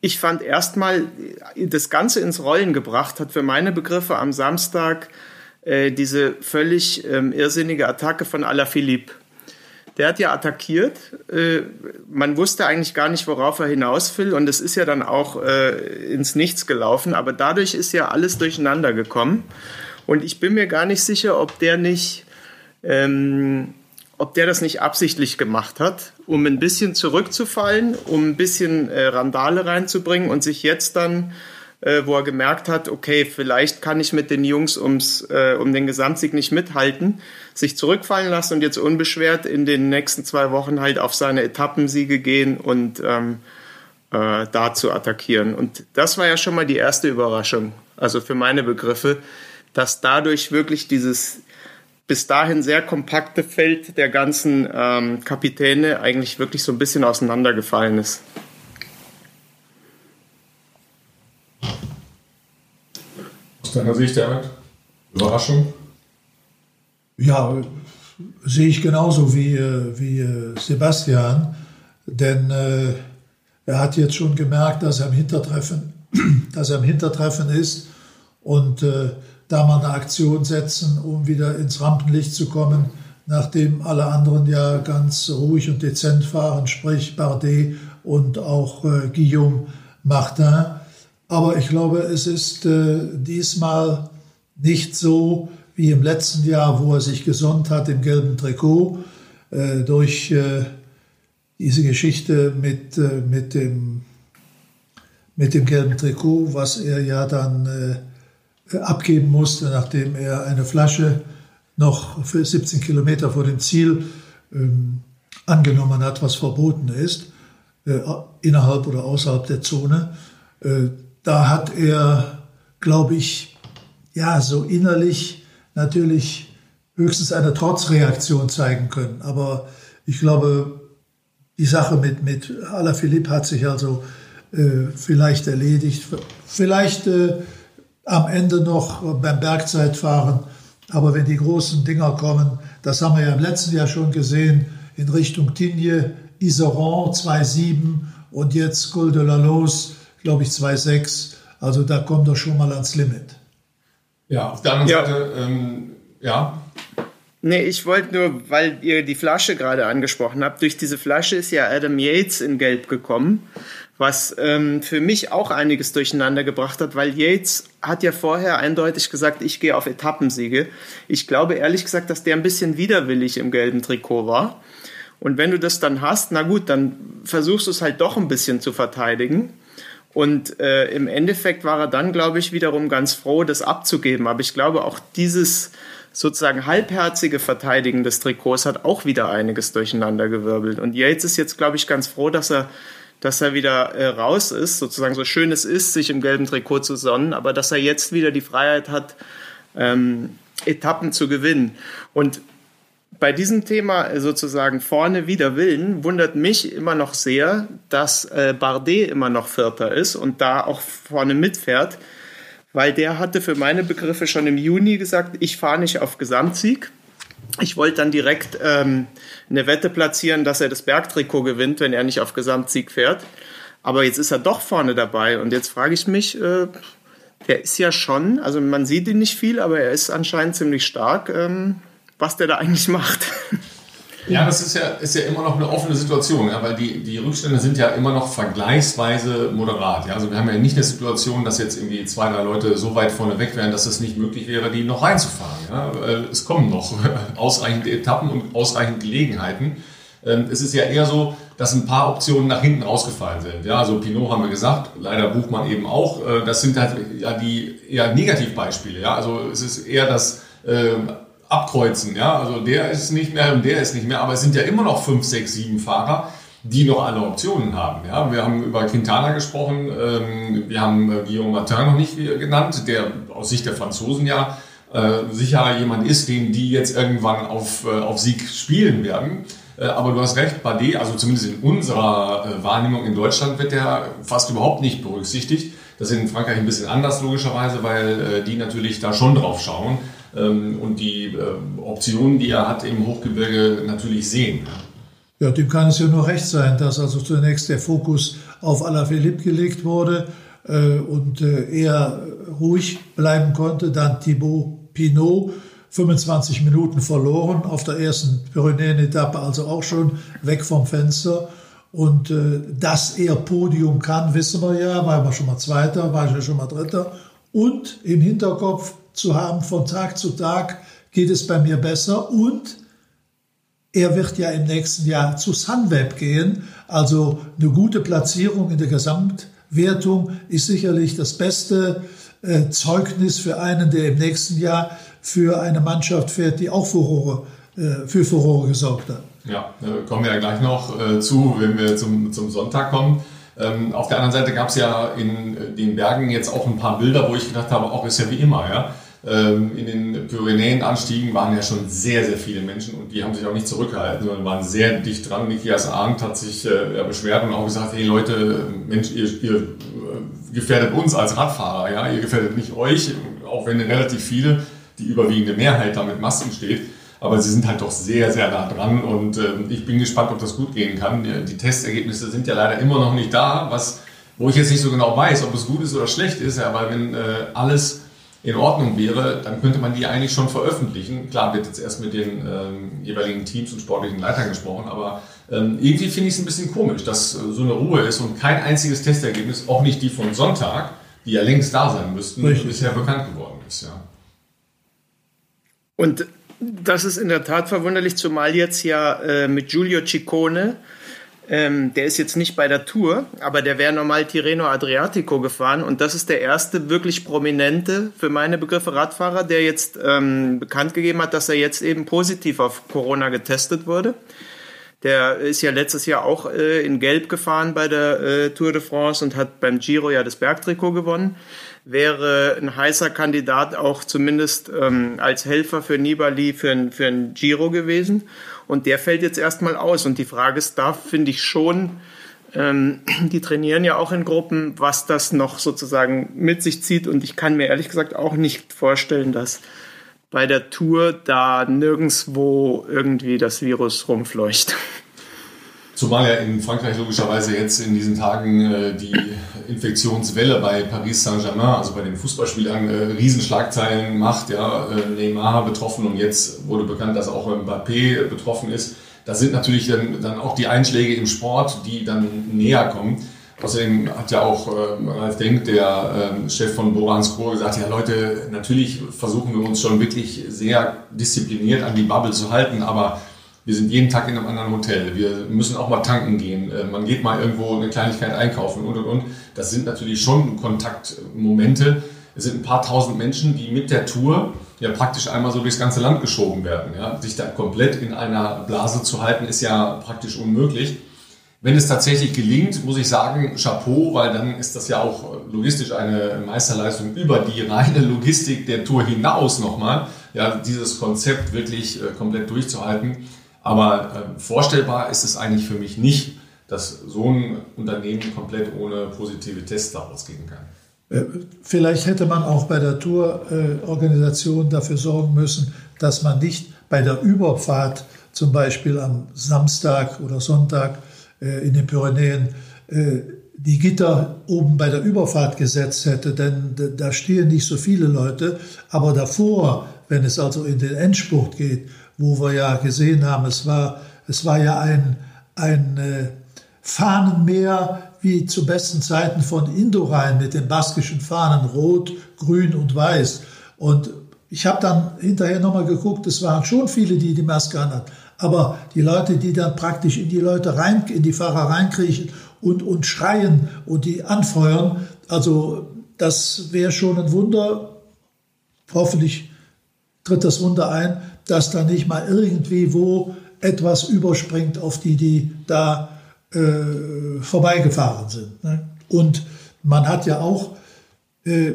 ich fand erstmal, das Ganze ins Rollen gebracht hat für meine Begriffe am Samstag äh, diese völlig ähm, irrsinnige Attacke von Alaphilippe. Der hat ja attackiert. Äh, man wusste eigentlich gar nicht, worauf er hinaus will. Und es ist ja dann auch äh, ins Nichts gelaufen. Aber dadurch ist ja alles durcheinander gekommen. Und ich bin mir gar nicht sicher, ob der nicht ähm, ob der das nicht absichtlich gemacht hat, um ein bisschen zurückzufallen, um ein bisschen äh, Randale reinzubringen und sich jetzt dann, äh, wo er gemerkt hat, okay, vielleicht kann ich mit den Jungs ums, äh, um den Gesamtsieg nicht mithalten, sich zurückfallen lassen und jetzt unbeschwert in den nächsten zwei Wochen halt auf seine Etappensiege gehen und ähm, äh, da zu attackieren. Und das war ja schon mal die erste Überraschung, also für meine Begriffe, dass dadurch wirklich dieses bis dahin sehr kompakte Feld der ganzen ähm, Kapitäne eigentlich wirklich so ein bisschen auseinandergefallen ist.
Aus deiner Sicht, David? Überraschung?
Ja, sehe ich genauso wie, äh, wie äh, Sebastian, denn äh, er hat jetzt schon gemerkt, dass er im Hintertreffen, dass er im Hintertreffen ist und äh, da mal eine Aktion setzen, um wieder ins Rampenlicht zu kommen, nachdem alle anderen ja ganz ruhig und dezent fahren, sprich Bardet und auch äh, Guillaume Martin. Aber ich glaube, es ist äh, diesmal nicht so wie im letzten Jahr, wo er sich gesonnt hat im gelben Trikot äh, durch äh, diese Geschichte mit, äh, mit, dem, mit dem gelben Trikot, was er ja dann äh, abgeben musste, nachdem er eine Flasche noch für 17 Kilometer vor dem Ziel ähm, angenommen hat, was verboten ist, äh, innerhalb oder außerhalb der Zone. Da hat er, glaube ich, ja, so innerlich natürlich höchstens eine Trotzreaktion zeigen können. Aber ich glaube, die Sache mit, mit Alaphilippe hat sich also äh, vielleicht erledigt. Vielleicht äh, am Ende noch beim Bergzeitfahren. Aber wenn die großen Dinger kommen, das haben wir ja im letzten Jahr schon gesehen, in Richtung Tignes, Iseron 2,7 und jetzt Col de la Los, glaube ich, 2,6. Also da kommt er schon mal ans Limit.
Ja, auf der anderen ja. Seite, ähm, ja.
Nee, ich wollte nur, weil ihr die Flasche gerade angesprochen habt, durch diese Flasche ist ja Adam Yates in Gelb gekommen was ähm, für mich auch einiges durcheinander gebracht hat, weil Yates hat ja vorher eindeutig gesagt, ich gehe auf Etappensiege. Ich glaube ehrlich gesagt, dass der ein bisschen widerwillig im gelben Trikot war. Und wenn du das dann hast, na gut, dann versuchst du es halt doch ein bisschen zu verteidigen. Und äh, im Endeffekt war er dann, glaube ich, wiederum ganz froh, das abzugeben. Aber ich glaube, auch dieses sozusagen halbherzige Verteidigen des Trikots hat auch wieder einiges durcheinander gewirbelt. Und Yates ist jetzt, glaube ich, ganz froh, dass er dass er wieder äh, raus ist, sozusagen so schön es ist, sich im gelben Trikot zu sonnen, aber dass er jetzt wieder die Freiheit hat, ähm, Etappen zu gewinnen. Und bei diesem Thema äh, sozusagen vorne wider Willen wundert mich immer noch sehr, dass äh, Bardet immer noch Vierter ist und da auch vorne mitfährt, weil der hatte für meine Begriffe schon im Juni gesagt, ich fahre nicht auf Gesamtsieg ich wollte dann direkt ähm, eine Wette platzieren, dass er das Bergtrikot gewinnt, wenn er nicht auf Gesamtsieg fährt. Aber jetzt ist er doch vorne dabei und jetzt frage ich mich, äh, der ist ja schon, also man sieht ihn nicht viel, aber er ist anscheinend ziemlich stark, ähm, was der da eigentlich macht.
Ja, das ist ja, ist ja immer noch eine offene Situation, ja, weil die, die Rückstände sind ja immer noch vergleichsweise moderat. Ja. Also wir haben ja nicht eine Situation, dass jetzt irgendwie zwei, drei Leute so weit vorne weg wären, dass es nicht möglich wäre, die noch reinzufahren. Ja. Es kommen noch ausreichend Etappen und ausreichend Gelegenheiten. Ähm, es ist ja eher so, dass ein paar Optionen nach hinten rausgefallen sind. Ja, also Pinot haben wir gesagt, leider Buchmann eben auch. Äh, das sind halt ja die eher Negativbeispiele. Ja, also es ist eher das äh, Abkreuzen. Ja, also der ist nicht mehr und der ist nicht mehr. Aber es sind ja immer noch fünf, sechs, sieben Fahrer, die noch alle Optionen haben. Ja, wir haben über Quintana gesprochen. Ähm, wir haben äh, Guillaume Martin noch nicht genannt, der aus Sicht der Franzosen ja äh, sicher jemand ist, den die jetzt irgendwann auf, äh, auf Sieg spielen werden. Äh, aber du hast recht, Bardet, also zumindest in unserer äh, Wahrnehmung in Deutschland wird der fast überhaupt nicht berücksichtigt. Das ist in Frankreich ein bisschen anders logischerweise, weil die natürlich da schon drauf schauen und die Optionen, die er hat im Hochgebirge natürlich sehen.
Ja, dem kann es ja nur recht sein, dass also zunächst der Fokus auf Alaphilippe gelegt wurde und er ruhig bleiben konnte, dann Thibaut Pinot 25 Minuten verloren auf der ersten Pyrenäen-Etappe, also auch schon weg vom Fenster. Und äh, dass er Podium kann, wissen wir ja, war er schon mal Zweiter, war er schon mal Dritter. Und im Hinterkopf zu haben, von Tag zu Tag geht es bei mir besser. Und er wird ja im nächsten Jahr zu Sunweb gehen. Also eine gute Platzierung in der Gesamtwertung ist sicherlich das beste äh, Zeugnis für einen, der im nächsten Jahr für eine Mannschaft fährt, die auch Furore, äh, für Furore gesorgt hat.
Ja, kommen wir ja gleich noch äh, zu, wenn wir zum, zum Sonntag kommen. Ähm, auf der anderen Seite gab es ja in äh, den Bergen jetzt auch ein paar Bilder, wo ich gedacht habe, auch ist ja wie immer, ja. Ähm, in den Pyrenäen-Anstiegen waren ja schon sehr, sehr viele Menschen und die haben sich auch nicht zurückgehalten, sondern waren sehr dicht dran. Nikias Arndt hat sich äh, beschwert und auch gesagt, hey Leute, Mensch, ihr, ihr äh, gefährdet uns als Radfahrer, ja, ihr gefährdet nicht euch, auch wenn relativ viele die überwiegende Mehrheit da mit Masken steht. Aber sie sind halt doch sehr, sehr nah dran und äh, ich bin gespannt, ob das gut gehen kann. Die, die, Testergebnisse sind ja leider immer noch nicht da, was, wo ich jetzt nicht so genau weiß, ob es gut ist oder schlecht ist. Ja, weil wenn äh, alles in Ordnung wäre, dann könnte man die eigentlich schon veröffentlichen. Klar wird jetzt erst mit den ähm, jeweiligen Teams und sportlichen Leitern gesprochen, aber ähm, irgendwie finde ich es ein bisschen komisch, dass äh, so eine Ruhe ist und kein einziges Testergebnis, auch nicht die von Sonntag, die ja längst da sein müssten, Richtig. bisher bekannt geworden ist. Ja.
Und das ist in der Tat verwunderlich, zumal jetzt ja äh, mit Giulio Ciccone, ähm, der ist jetzt nicht bei der Tour, aber der wäre normal Tirreno Adriatico gefahren und das ist der erste wirklich prominente, für meine Begriffe, Radfahrer, der jetzt ähm, bekannt gegeben hat, dass er jetzt eben positiv auf Corona getestet wurde. Der ist ja letztes Jahr auch äh, in Gelb gefahren bei der äh, Tour de France und hat beim Giro ja das Bergtrikot gewonnen wäre ein heißer Kandidat auch zumindest ähm, als Helfer für Nibali für ein, für ein Giro gewesen. Und der fällt jetzt erstmal aus. Und die Frage ist da, finde ich schon, ähm, die trainieren ja auch in Gruppen, was das noch sozusagen mit sich zieht. Und ich kann mir ehrlich gesagt auch nicht vorstellen, dass bei der Tour da nirgendwo irgendwie das Virus rumfleucht.
Zumal ja in Frankreich logischerweise jetzt in diesen Tagen äh, die Infektionswelle bei Paris Saint-Germain, also bei den Fußballspielern, äh, Riesenschlagzeilen macht. Ja, äh, Neymar betroffen und jetzt wurde bekannt, dass auch Mbappé betroffen ist. Da sind natürlich dann, dann auch die Einschläge im Sport, die dann näher kommen. Außerdem hat ja auch äh, Ralf Denk, der äh, Chef von Borans Chor, gesagt, ja Leute, natürlich versuchen wir uns schon wirklich sehr diszipliniert an die Bubble zu halten, aber wir sind jeden Tag in einem anderen Hotel, wir müssen auch mal tanken gehen, äh, man geht mal irgendwo eine Kleinigkeit einkaufen und und und. Das sind natürlich schon Kontaktmomente. Es sind ein paar tausend Menschen, die mit der Tour ja praktisch einmal so durchs ganze Land geschoben werden. Ja. Sich da komplett in einer Blase zu halten, ist ja praktisch unmöglich. Wenn es tatsächlich gelingt, muss ich sagen, Chapeau, weil dann ist das ja auch logistisch eine Meisterleistung über die reine Logistik der Tour hinaus nochmal, ja, dieses Konzept wirklich äh, komplett durchzuhalten. Aber äh, vorstellbar ist es eigentlich für mich nicht, dass so ein Unternehmen komplett ohne positive Tests daraus gehen kann.
Äh, vielleicht hätte man auch bei der Tourorganisation dafür sorgen müssen, dass man nicht bei der Überfahrt, zum Beispiel am Samstag oder Sonntag äh, in den Pyrenäen, die Gitter oben bei der Überfahrt gesetzt hätte, denn da stehen nicht so viele Leute. Aber davor, wenn es also in den Endspurt geht, wo wir ja gesehen haben, es war, es war ja ein, ein äh, Fahnenmeer wie zu besten Zeiten von Indorein mit den baskischen Fahnen, rot, grün und weiß. Und ich habe dann hinterher nochmal geguckt, es waren schon viele, die die Maske anhatten. Aber die Leute, die dann praktisch in die Leute rein, in die Fahrer reinkriechen und, und schreien und die anfeuern, also das wäre schon ein Wunder. Hoffentlich tritt das Wunder ein, dass da nicht mal irgendwie wo etwas überspringt auf die, die da äh, vorbeigefahren sind. Ne? Und man hat ja auch äh,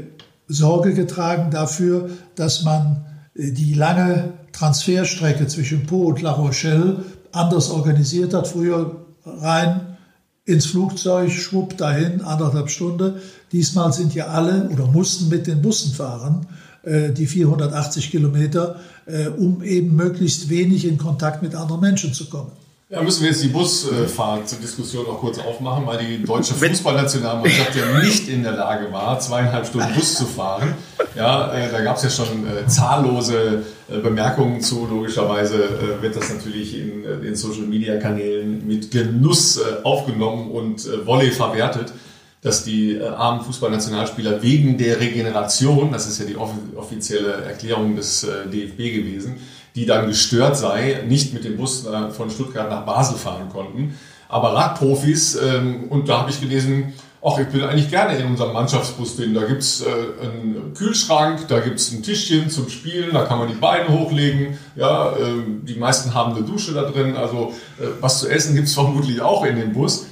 Sorge getragen dafür, dass man äh, die lange Transferstrecke zwischen Po und La Rochelle anders organisiert hat. Früher rein ins Flugzeug, schwupp dahin, anderthalb Stunden. Diesmal sind ja alle oder mussten mit den Bussen fahren, die 480 Kilometer, äh, um eben möglichst wenig in Kontakt mit anderen Menschen zu kommen.
Ja, müssen wir jetzt die Busfahrt zur Diskussion noch kurz aufmachen, weil die deutsche Fußballnationalmannschaft ja nicht in der Lage war, zweieinhalb Stunden Bus zu fahren. Ja, äh, da gab es ja schon äh, zahllose äh, Bemerkungen zu. Logischerweise äh, wird das natürlich in äh, den Social-Media-Kanälen mit Genuss äh, aufgenommen und Volley verwertet, dass die armen Fußballnationalspieler wegen der Regeneration, das ist ja die offizielle Erklärung des DFB gewesen, die dann gestört sei, nicht mit dem Bus äh, von Stuttgart nach Basel fahren konnten. Aber Radprofis, ähm, und da habe ich gelesen, ach, ich bin eigentlich gerne in unserem Mannschaftsbus drin. Da gibt's äh, einen Kühlschrank, da gibt's ein Tischchen zum Spielen, da kann man die Beine hochlegen. Ja, äh, die meisten haben eine Dusche da drin. Also äh, was zu essen gibt's vermutlich auch in dem Bus.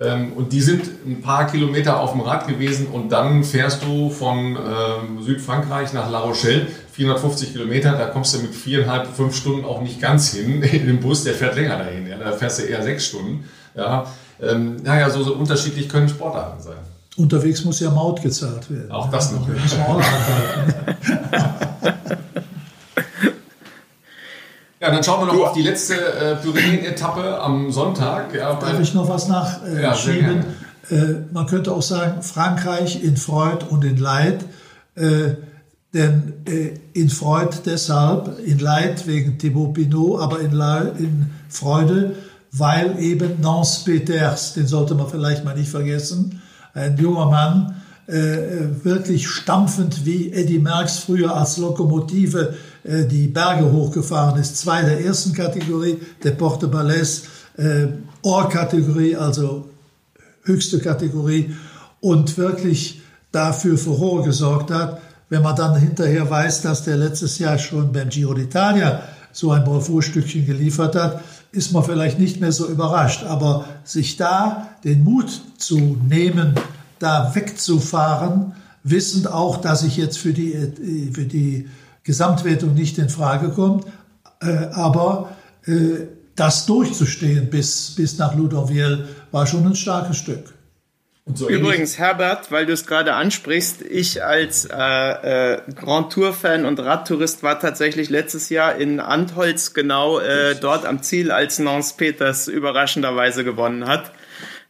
Ähm, und die sind ein paar Kilometer auf dem Rad gewesen und dann fährst du von ähm, Südfrankreich nach La Rochelle, 450 Kilometer, da kommst du mit viereinhalb, fünf Stunden auch nicht ganz hin in den Bus, der fährt länger dahin, ja, da fährst du eher sechs Stunden. Ja. Ähm, naja, so, so unterschiedlich können Sportarten sein.
Unterwegs muss ja Maut gezahlt werden.
Auch das noch. Ja, dann schauen wir noch auf die letzte äh, Pyrenäen-Etappe am Sonntag. Ja,
Darf ich noch was nachschieben? Äh, ja, äh, man könnte auch sagen, Frankreich in Freud und in Leid. Äh, denn äh, in Freud deshalb, in Leid wegen Thibaut Pinot, aber in, Le in Freude, weil eben Nance Peters, den sollte man vielleicht mal nicht vergessen, ein junger Mann, äh, wirklich stampfend wie Eddie Merckx früher als Lokomotive äh, die Berge hochgefahren ist. Zwei der ersten Kategorie, der Porte Balais, äh, Or-Kategorie, also höchste Kategorie und wirklich dafür Furore gesorgt hat. Wenn man dann hinterher weiß, dass der letztes Jahr schon beim Giro d'Italia so ein Bravourstückchen geliefert hat, ist man vielleicht nicht mehr so überrascht. Aber sich da den Mut zu nehmen, da wegzufahren, wissend auch, dass ich jetzt für die, äh, für die Gesamtwertung nicht in Frage komme, äh, aber äh, das durchzustehen bis, bis nach Ludoville war schon ein starkes Stück.
So Übrigens, Herbert, weil du es gerade ansprichst, ich als äh, äh, Grand Tour-Fan und Radtourist war tatsächlich letztes Jahr in Antholz genau äh, dort am Ziel, als Nance Peters überraschenderweise gewonnen hat.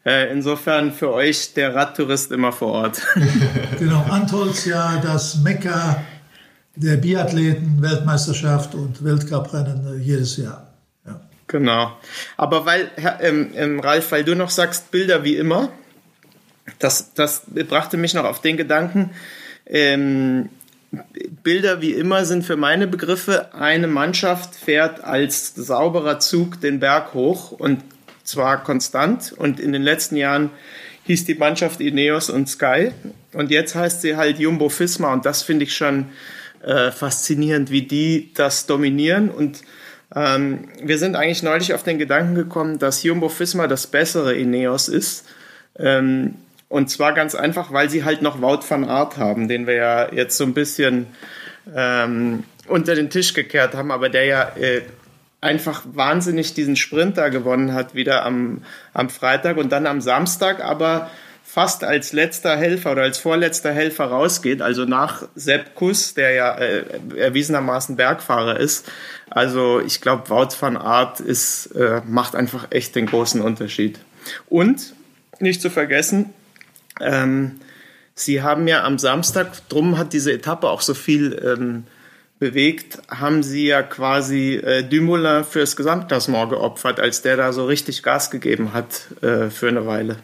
Äh, insofern für euch der Radtourist immer vor Ort.
genau, Antholz ja das Mekka der Biathleten, Weltmeisterschaft und Weltcuprennen äh, jedes Jahr. Ja.
Genau. Aber weil, ähm, ähm, Ralf, weil du noch sagst, Bilder wie immer, das, das brachte mich noch auf den Gedanken, ähm, Bilder wie immer sind für meine Begriffe, eine Mannschaft fährt als sauberer Zug den Berg hoch und zwar konstant und in den letzten Jahren hieß die Mannschaft Ineos und Sky und jetzt heißt sie halt Jumbo Fisma und das finde ich schon äh, faszinierend, wie die das dominieren und ähm, wir sind eigentlich neulich auf den Gedanken gekommen, dass Jumbo Fisma das bessere Ineos ist. Ähm, und zwar ganz einfach, weil sie halt noch Wout van Art haben, den wir ja jetzt so ein bisschen ähm, unter den Tisch gekehrt haben, aber der ja äh, einfach wahnsinnig diesen Sprinter gewonnen hat, wieder am, am Freitag und dann am Samstag, aber fast als letzter Helfer oder als vorletzter Helfer rausgeht, also nach Sepp Kuss, der ja äh, erwiesenermaßen Bergfahrer ist. Also ich glaube, Wout van Art ist, äh, macht einfach echt den großen Unterschied. Und nicht zu vergessen, Ähm, Sie haben ja am Samstag, drum hat diese Etappe auch so viel ähm, bewegt, haben Sie ja quasi äh, Dumoulin fürs Gesamtklassement geopfert, als der da so richtig Gas gegeben hat äh, für eine Weile.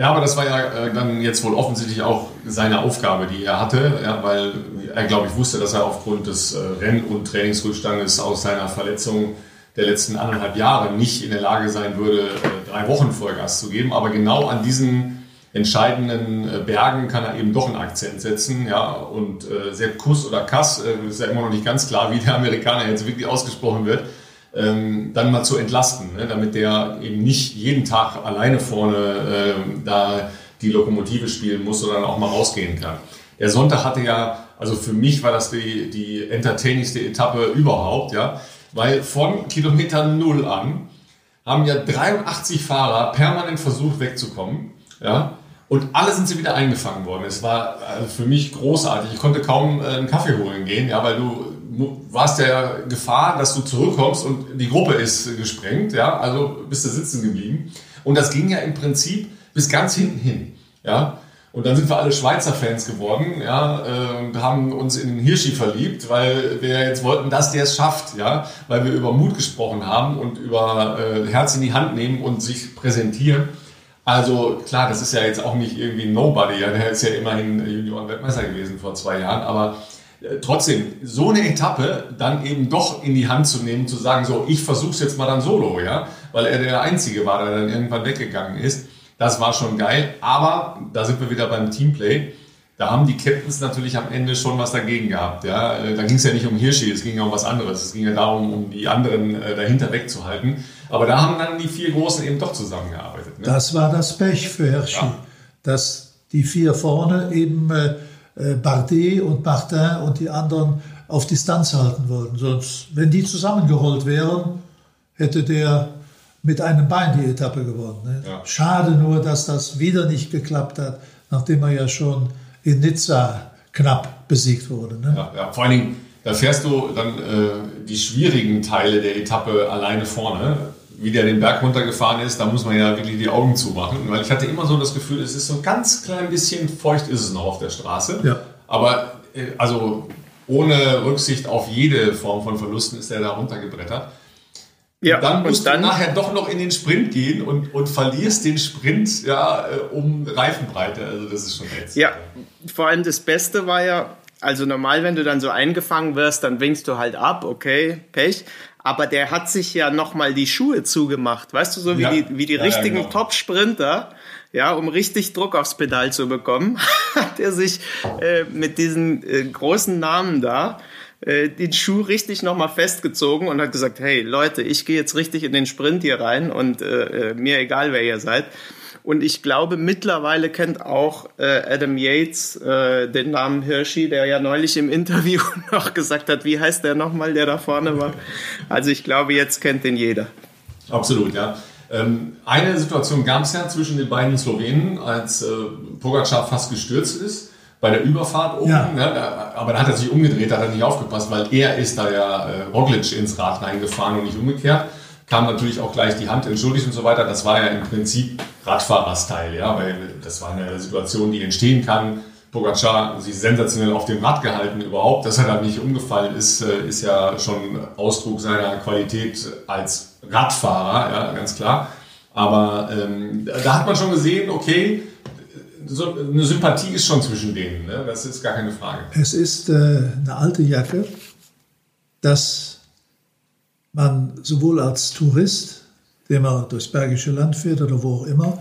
Ja, aber das war ja äh, dann jetzt wohl offensichtlich auch seine Aufgabe, die er hatte, ja, weil er, glaube ich, wusste, dass er aufgrund des äh, Renn- und Trainingsrückstandes aus seiner Verletzung der letzten anderthalb Jahre nicht in der Lage sein würde, äh, drei Wochen Vollgas zu geben. Aber genau an diesen entscheidenden äh, Bergen kann er eben doch einen Akzent setzen. Ja, und äh, Sepp Kuss oder Kass, äh, ist ja immer noch nicht ganz klar, wie der Amerikaner jetzt wirklich ausgesprochen wird, ähm, dann mal zu entlasten, ne, damit der eben nicht jeden Tag alleine vorne äh, da die Lokomotive spielen muss, sondern auch mal rausgehen kann. Der Sonntag hatte ja, also für mich war das die, die entertainingste Etappe überhaupt, ja, weil von Kilometer Null an haben ja 83 Fahrer permanent versucht wegzukommen, ja, und alle sind sie wieder eingefangen worden. Es war also für mich großartig. Ich konnte kaum äh, einen Kaffee holen gehen, ja, weil du warst der Gefahr, dass du zurückkommst und die Gruppe ist gesprengt, ja, also bist du sitzen geblieben. Und das ging ja im Prinzip bis ganz hinten hin, ja. Und dann sind wir alle Schweizer Fans geworden, ja, äh, und haben uns in den Hirschi verliebt, weil wir jetzt wollten, dass der es schafft, ja, weil wir über Mut gesprochen haben und über äh, Herz in die Hand nehmen und sich präsentieren. Also klar, das ist ja jetzt auch nicht irgendwie Nobody, ja, der ist ja immerhin Junioren-Weltmeister gewesen vor zwei Jahren, aber trotzdem, so eine Etappe dann eben doch in die Hand zu nehmen, zu sagen, so, ich versuch's jetzt mal dann solo, ja, weil er der Einzige war, der dann irgendwann weggegangen ist. Das war schon geil, aber da sind wir wieder beim Teamplay. Da haben die Captains natürlich am Ende schon was dagegen gehabt. Ja? Äh, da ging es ja nicht um Hirschi, es ging ja um was anderes. Es ging ja darum, um die anderen äh, dahinter wegzuhalten. Aber da haben dann die vier Großen eben doch zusammengearbeitet.
Ne? Das war das Pech für Hirschi, ja. dass die vier vorne eben äh, äh, Bardet und Martin und die anderen auf Distanz halten wollten. Sonst, wenn die zusammengerollt wären, hätte der mit einem Bein die Etappe gewonnen. Ne? Ja. Schade nur, dass das wieder nicht geklappt hat, nachdem er ja schon in Nizza knapp besiegt wurde. Ne?
Ja, ja, vor allen Dingen, da fährst du dann äh, die schwierigen Teile der Etappe alleine vorne wie der den Berg runtergefahren ist, da muss man ja wirklich die Augen zumachen, weil ich hatte immer so das Gefühl, es ist so ein ganz klein bisschen feucht ist es noch auf der Straße. Ja. Aber äh, also ohne Rücksicht auf jede Form von Verlusten ist er da runtergebrettert. Ja, und dann musst und dann, du nachher doch noch in den Sprint gehen und, und verlierst den Sprint ja, äh, um Reifenbreite. Also das ist schon
ätzend. Ja, vor allem das Beste war ja, also normal, wenn du dann so eingefangen wirst, dann winkst du halt ab, okay, Pech aber der hat sich ja nochmal die Schuhe zugemacht, weißt du, so wie ja. die, wie die ja, richtigen ja, genau. Top-Sprinter, ja, um richtig Druck aufs Pedal zu bekommen, hat er sich äh, mit diesen äh, großen Namen da äh, den Schuh richtig nochmal festgezogen und hat gesagt, hey Leute, ich gehe jetzt richtig in den Sprint hier rein und äh, äh mir egal, wer ihr seid. Und ich glaube, mittlerweile kennt auch äh, Adam Yates äh, den Namen Hirschi, der ja neulich im Interview noch gesagt hat, wie heißt der nochmal, der da vorne war. Also ich glaube, jetzt kennt den jeder.
Absolut, ja. Ähm, eine Situation gab es ja zwischen den beiden Slowenen, als äh, Pogacar fast gestürzt ist bei der Überfahrt oben. Ja. Ne? Aber da hat er sich umgedreht, da hat er nicht aufgepasst, weil er ist da ja äh, Roglic ins Rad reingefahren und nicht umgekehrt kam natürlich auch gleich die Hand entschuldigt und so weiter. Das war ja im Prinzip Radfahrerstyle, ja, weil das war eine Situation, die entstehen kann. Pogacar sich sensationell auf dem Rad gehalten überhaupt. Dass er da nicht umgefallen ist, äh, ist ja schon Ausdruck seiner Qualität als Radfahrer, ja, ganz klar. Aber ähm, da hat man schon gesehen, okay, so eine Sympathie ist schon zwischen denen. Ne? Das ist gar keine Frage.
Es ist äh, eine alte Jacke, das man sowohl als Tourist, der man durchs Bergische Land fährt oder wo auch immer,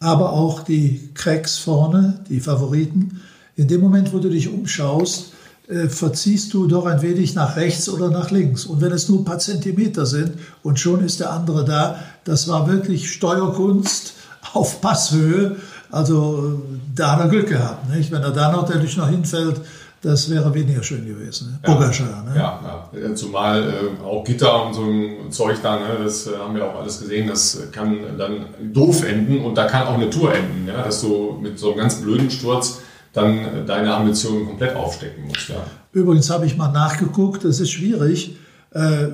aber auch die Cracks vorne, die Favoriten, in dem Moment, wo du dich umschaust, äh, verziehst du doch ein wenig nach rechts oder nach links. Und wenn es nur ein paar Zentimeter sind und schon ist der andere da, das war wirklich Steuerkunst auf Passhöhe. Also da hat er Glück gehabt. Nicht? Wenn er da noch natürlich noch hinfällt, das wäre weniger schön gewesen. Ne? Ja,
ne? Ja, ja, zumal äh, auch Gitter und so ein Zeug da, ne, das äh, haben wir auch alles gesehen, das kann dann doof enden und da kann auch eine Tour enden, ja, dass du mit so einem ganz blöden Sturz dann deine Ambitionen komplett aufstecken musst. Ja.
Übrigens habe ich mal nachgeguckt, das ist schwierig. Äh,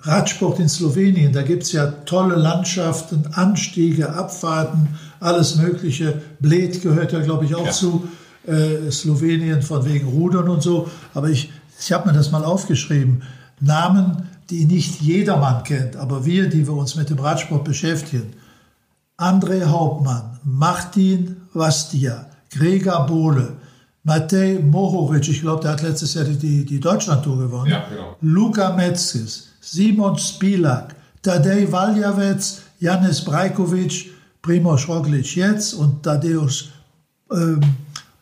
Radsport in Slowenien, da gibt es ja tolle Landschaften, Anstiege, Abfahrten, alles Mögliche. Bled gehört ja, glaube ich, auch ja. zu äh, Slowenien von wegen Rudern und so. Aber ich, ich habe mir das mal aufgeschrieben. Namen, die nicht jedermann kennt, aber wir, die wir uns mit dem Radsport beschäftigen. André Hauptmann, Martin Vastia, Gregor Bohle, Matej Mohoric, ich glaube, der hat letztes Jahr die, die Deutschlandtour gewonnen. Ja, genau. Luka Metzges, Simon Spilak, Tadej Valjavec, Janis Brajkovic, Primoz Roglic jetzt und Tadeusz ähm,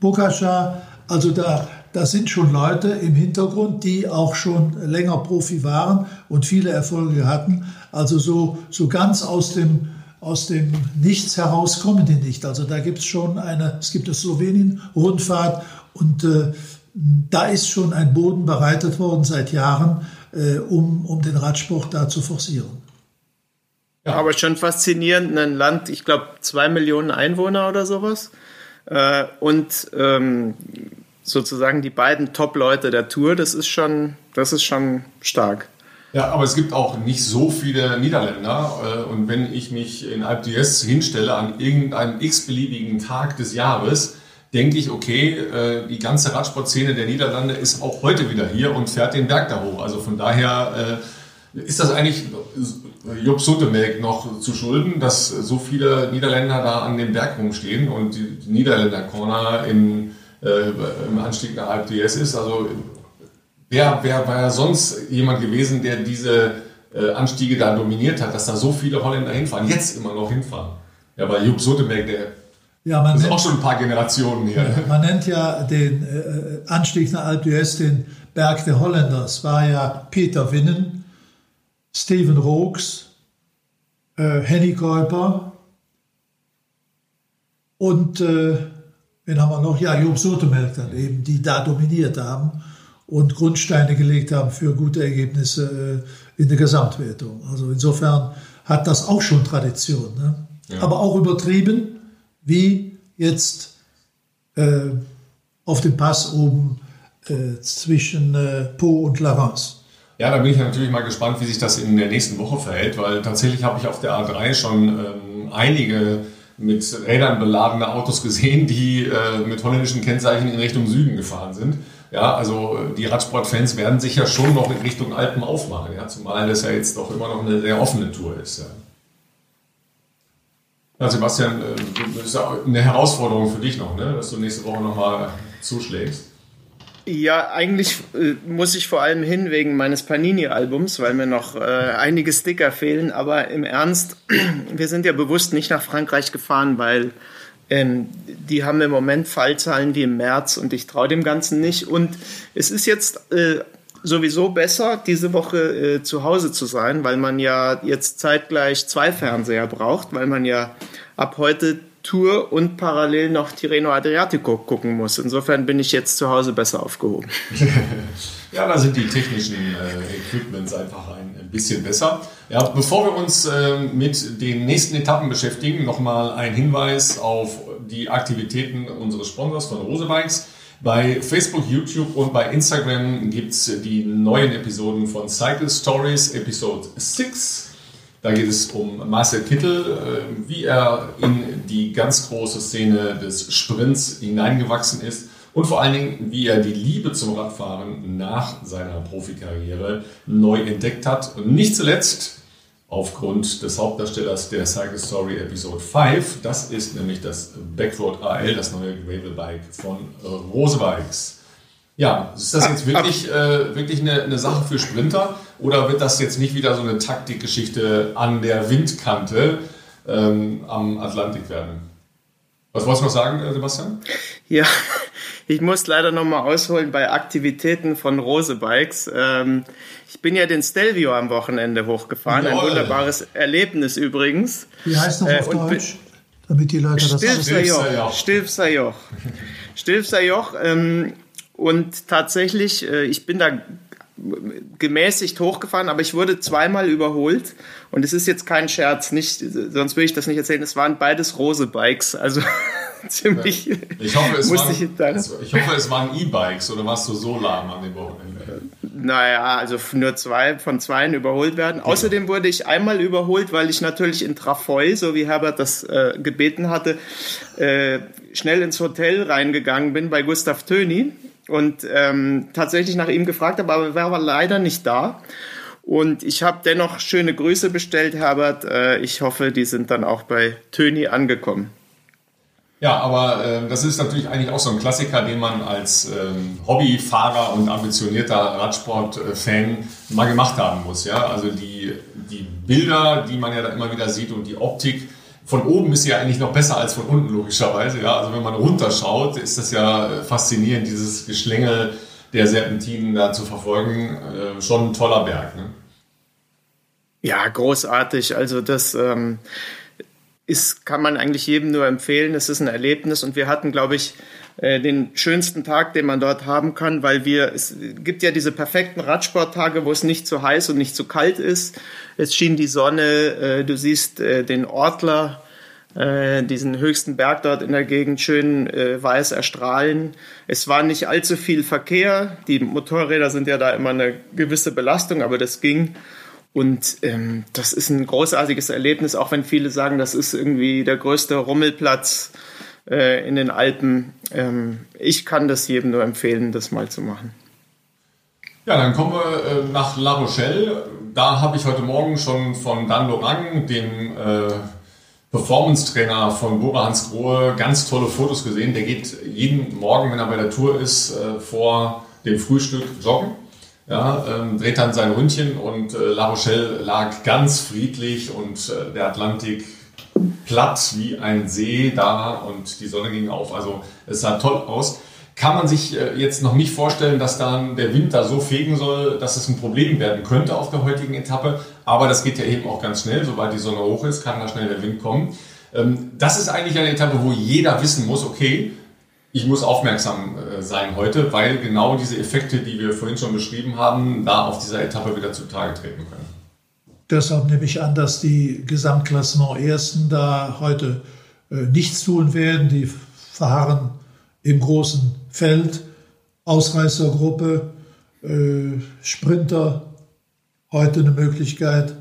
Bokascha. Also da, da sind schon Leute im Hintergrund, die auch schon länger Profi waren und viele Erfolge hatten. Also so, so ganz aus dem, aus dem Nichts heraus kommen die nicht. Also da gibt es schon eine, es gibt eine Slowenien-Rundfahrt und äh, da ist schon ein Boden bereitet worden seit Jahren, äh, um, um den Radsport da zu forcieren.
Ja, aber schon faszinierend, ein Land, ich glaube, zwei Millionen Einwohner oder sowas. Äh, und ähm, sozusagen die beiden Top-Leute der Tour, das ist schon, das ist schon stark.
Ja, aber es gibt auch nicht so viele Niederländer. Äh, und wenn ich mich in Alp d'Huez hinstelle an irgendeinem x-beliebigen Tag des Jahres, denke ich, okay, äh, die ganze Radsportszene der Niederlande ist auch heute wieder hier und fährt den Berg da hoch. Also von daher äh, ist das eigentlich Job Sotemelk noch zu schulden, dass so viele Niederländer da an dem Berg rumstehen und die Niederländer Corner im, äh, im Anstieg nach Alp d'Huez ist. Also wer, wer war ja sonst jemand gewesen, der diese äh, Anstiege da dominiert hat, dass da so viele Holländer hinfahren, jetzt immer noch hinfahren. Ja, weil Jupp Sotemelk, der ja, man das nennt, auch schon ein paar Generationen her.
Man nennt ja den äh, Anstieg nach Alpe d'Huez den Berg der Holländer. Es war ja Peter Winnen, Steven Rooks, äh, Henny Kuiper und äh, wen haben wir noch? Ja, Job Sotemelk dann eben, die da dominiert haben und Grundsteine gelegt haben für gute Ergebnisse äh, in der Gesamtwertung. Also insofern hat das auch schon Tradition. Ne? Ja. Aber auch übertrieben wie jetzt äh, auf dem Pass oben äh, zwischen äh, Po und Lavance.
Ja, da bin ich natürlich mal gespannt, wie sich das in der nächsten Woche verhält, weil tatsächlich habe ich auf der A3 schon ähm, einige mit Rädern beladene Autos gesehen, die äh, mit holländischen Kennzeichen in Richtung Süden gefahren sind. Ja, also äh, die Radsportfans werden sich ja schon noch in Richtung Alpen aufmachen, ja, zumal das ja jetzt doch immer noch eine sehr offene Tour ist. Ja. Ja, Sebastian, äh, das ist ja eine Herausforderung für dich noch, ne? dass du nächste Woche nochmal zuschlägst.
Ja, eigentlich äh, muss ich vor allem hin wegen meines Panini-Albums, weil mir noch äh, einige Sticker fehlen. Aber im Ernst, wir sind ja bewusst nicht nach Frankreich gefahren, weil ähm, die haben im Moment Fallzahlen wie im März und ich traue dem Ganzen nicht. Und es ist jetzt äh, sowieso besser, diese Woche äh, zu Hause zu sein, weil man ja jetzt zeitgleich zwei Fernseher braucht, weil man ja ab heute Tour und parallel noch Tirreno Adriatico gucken muss. Insofern bin ich jetzt zu Hause besser aufgehoben.
ja, da sind die technischen äh, Equipments einfach ein, ein, bisschen besser. Ja, bevor wir uns äh, mit den nächsten Etappen beschäftigen, nochmal ein Hinweis auf die Aktivitäten unseres Sponsors von Rose Bikes. Bei Facebook, YouTube und bei Instagram gibt es die neuen Episoden von Cycle Stories, Episode 6. Da geht es um Marcel Kittel, äh, wie er in die ganz große Szene des Sprints hineingewachsen ist und vor allen Dingen, wie er die Liebe zum Radfahren nach seiner Profikarriere neu entdeckt hat. Und nicht zuletzt aufgrund des Hauptdarstellers der Cycle Story Episode 5. Das ist nämlich das Backroad AL, das neue Gravelbike von Rose Bikes. Ja, ist das jetzt wirklich, äh, wirklich eine, eine, Sache für Sprinter oder wird das jetzt nicht wieder so eine Taktikgeschichte an der Windkante ähm, am Atlantik werden? Was wolltest du noch sagen, äh, Sebastian?
Ja, ich muss leider noch mal ausholen bei Aktivitäten von Rose Bikes. Ähm, ich bin ja den Stelvio am Wochenende hochgefahren. Jawohl. Ein wunderbares Erlebnis übrigens.
Wie heißt das auf äh, Deutsch? Damit die Leute das
Stilfser Joch. Stilfser Joch. Stilfser Joch. Ähm, und tatsächlich, äh, ich bin da gemäßigt hochgefahren, aber ich wurde zweimal überholt und es ist jetzt kein Scherz, nicht, sonst würde ich das nicht erzählen. Es waren beides Rose Bikes, also ziemlich.
Ich hoffe, es waren, ich, ich hoffe, es waren E-Bikes oder warst du so lahm an dem Wochenende?
Naja, also nur zwei von zweien überholt werden. Ja. Außerdem wurde ich einmal überholt, weil ich natürlich in Trafoi, so wie Herbert das äh, gebeten hatte, äh, schnell ins Hotel reingegangen bin bei Gustav Töni und ähm, tatsächlich nach ihm gefragt habe, aber er war leider nicht da. Und ich habe dennoch schöne Grüße bestellt, Herbert. Äh, ich hoffe, die sind dann auch bei Töni angekommen.
Ja, aber äh, das ist natürlich eigentlich auch so ein Klassiker, den man als ähm, Hobbyfahrer und ambitionierter Radsport-Fan mal gemacht haben muss. Ja? Also die, die Bilder, die man ja da immer wieder sieht und die Optik, von oben ist ja eigentlich noch besser als von unten, logischerweise. Ja? Also wenn man runterschaut, ist das ja faszinierend, dieses Geschlängel der Serpentinen da zu verfolgen. Äh, schon ein toller Berg. Ne?
Ja, großartig. Also das ähm, ist, kann man eigentlich jedem nur empfehlen. Es ist ein Erlebnis und wir hatten, glaube ich, äh, den schönsten Tag, den man dort haben kann, weil wir, es gibt ja diese perfekten Radsporttage, wo es nicht zu heiß und nicht zu kalt ist. Es schien die Sonne, äh, du siehst äh, den Ortler, diesen höchsten Berg dort in der Gegend schön weiß erstrahlen. Es war nicht allzu viel Verkehr. Die Motorräder sind ja da immer eine gewisse Belastung, aber das ging. Und ähm, das ist ein großartiges Erlebnis, auch wenn viele sagen, das ist irgendwie der größte Rummelplatz äh, in den Alpen. Ähm, ich kann das jedem nur empfehlen, das mal zu machen.
Ja, dann kommen wir äh, nach La Rochelle. Da habe ich heute Morgen schon von Dan Lorang, dem äh, Performance-Trainer von Bora Hans Grohe, ganz tolle Fotos gesehen. Der geht jeden Morgen, wenn er bei der Tour ist, äh, vor dem Frühstück joggen. Ja, ähm, dreht dann sein Ründchen und äh, La Rochelle lag ganz friedlich und äh, der Atlantik platt wie ein See da und die Sonne ging auf. Also es sah toll aus. Kann man sich äh, jetzt noch nicht vorstellen, dass dann der Wind da so fegen soll, dass es ein Problem werden könnte auf der heutigen Etappe. Aber das geht ja eben auch ganz schnell. Sobald die Sonne hoch ist, kann da schnell der Wind kommen. Ähm, das ist eigentlich eine Etappe, wo jeder wissen muss, okay, ich muss aufmerksam äh, sein heute, weil genau diese Effekte, die wir vorhin schon beschrieben haben, da auf dieser Etappe wieder zutage treten können.
Deshalb nehme ich an, dass die Gesamtklassement Ersten da heute äh, nichts tun werden. Die verharren im großen Feld, Ausreißergruppe, äh, Sprinter, heute eine Möglichkeit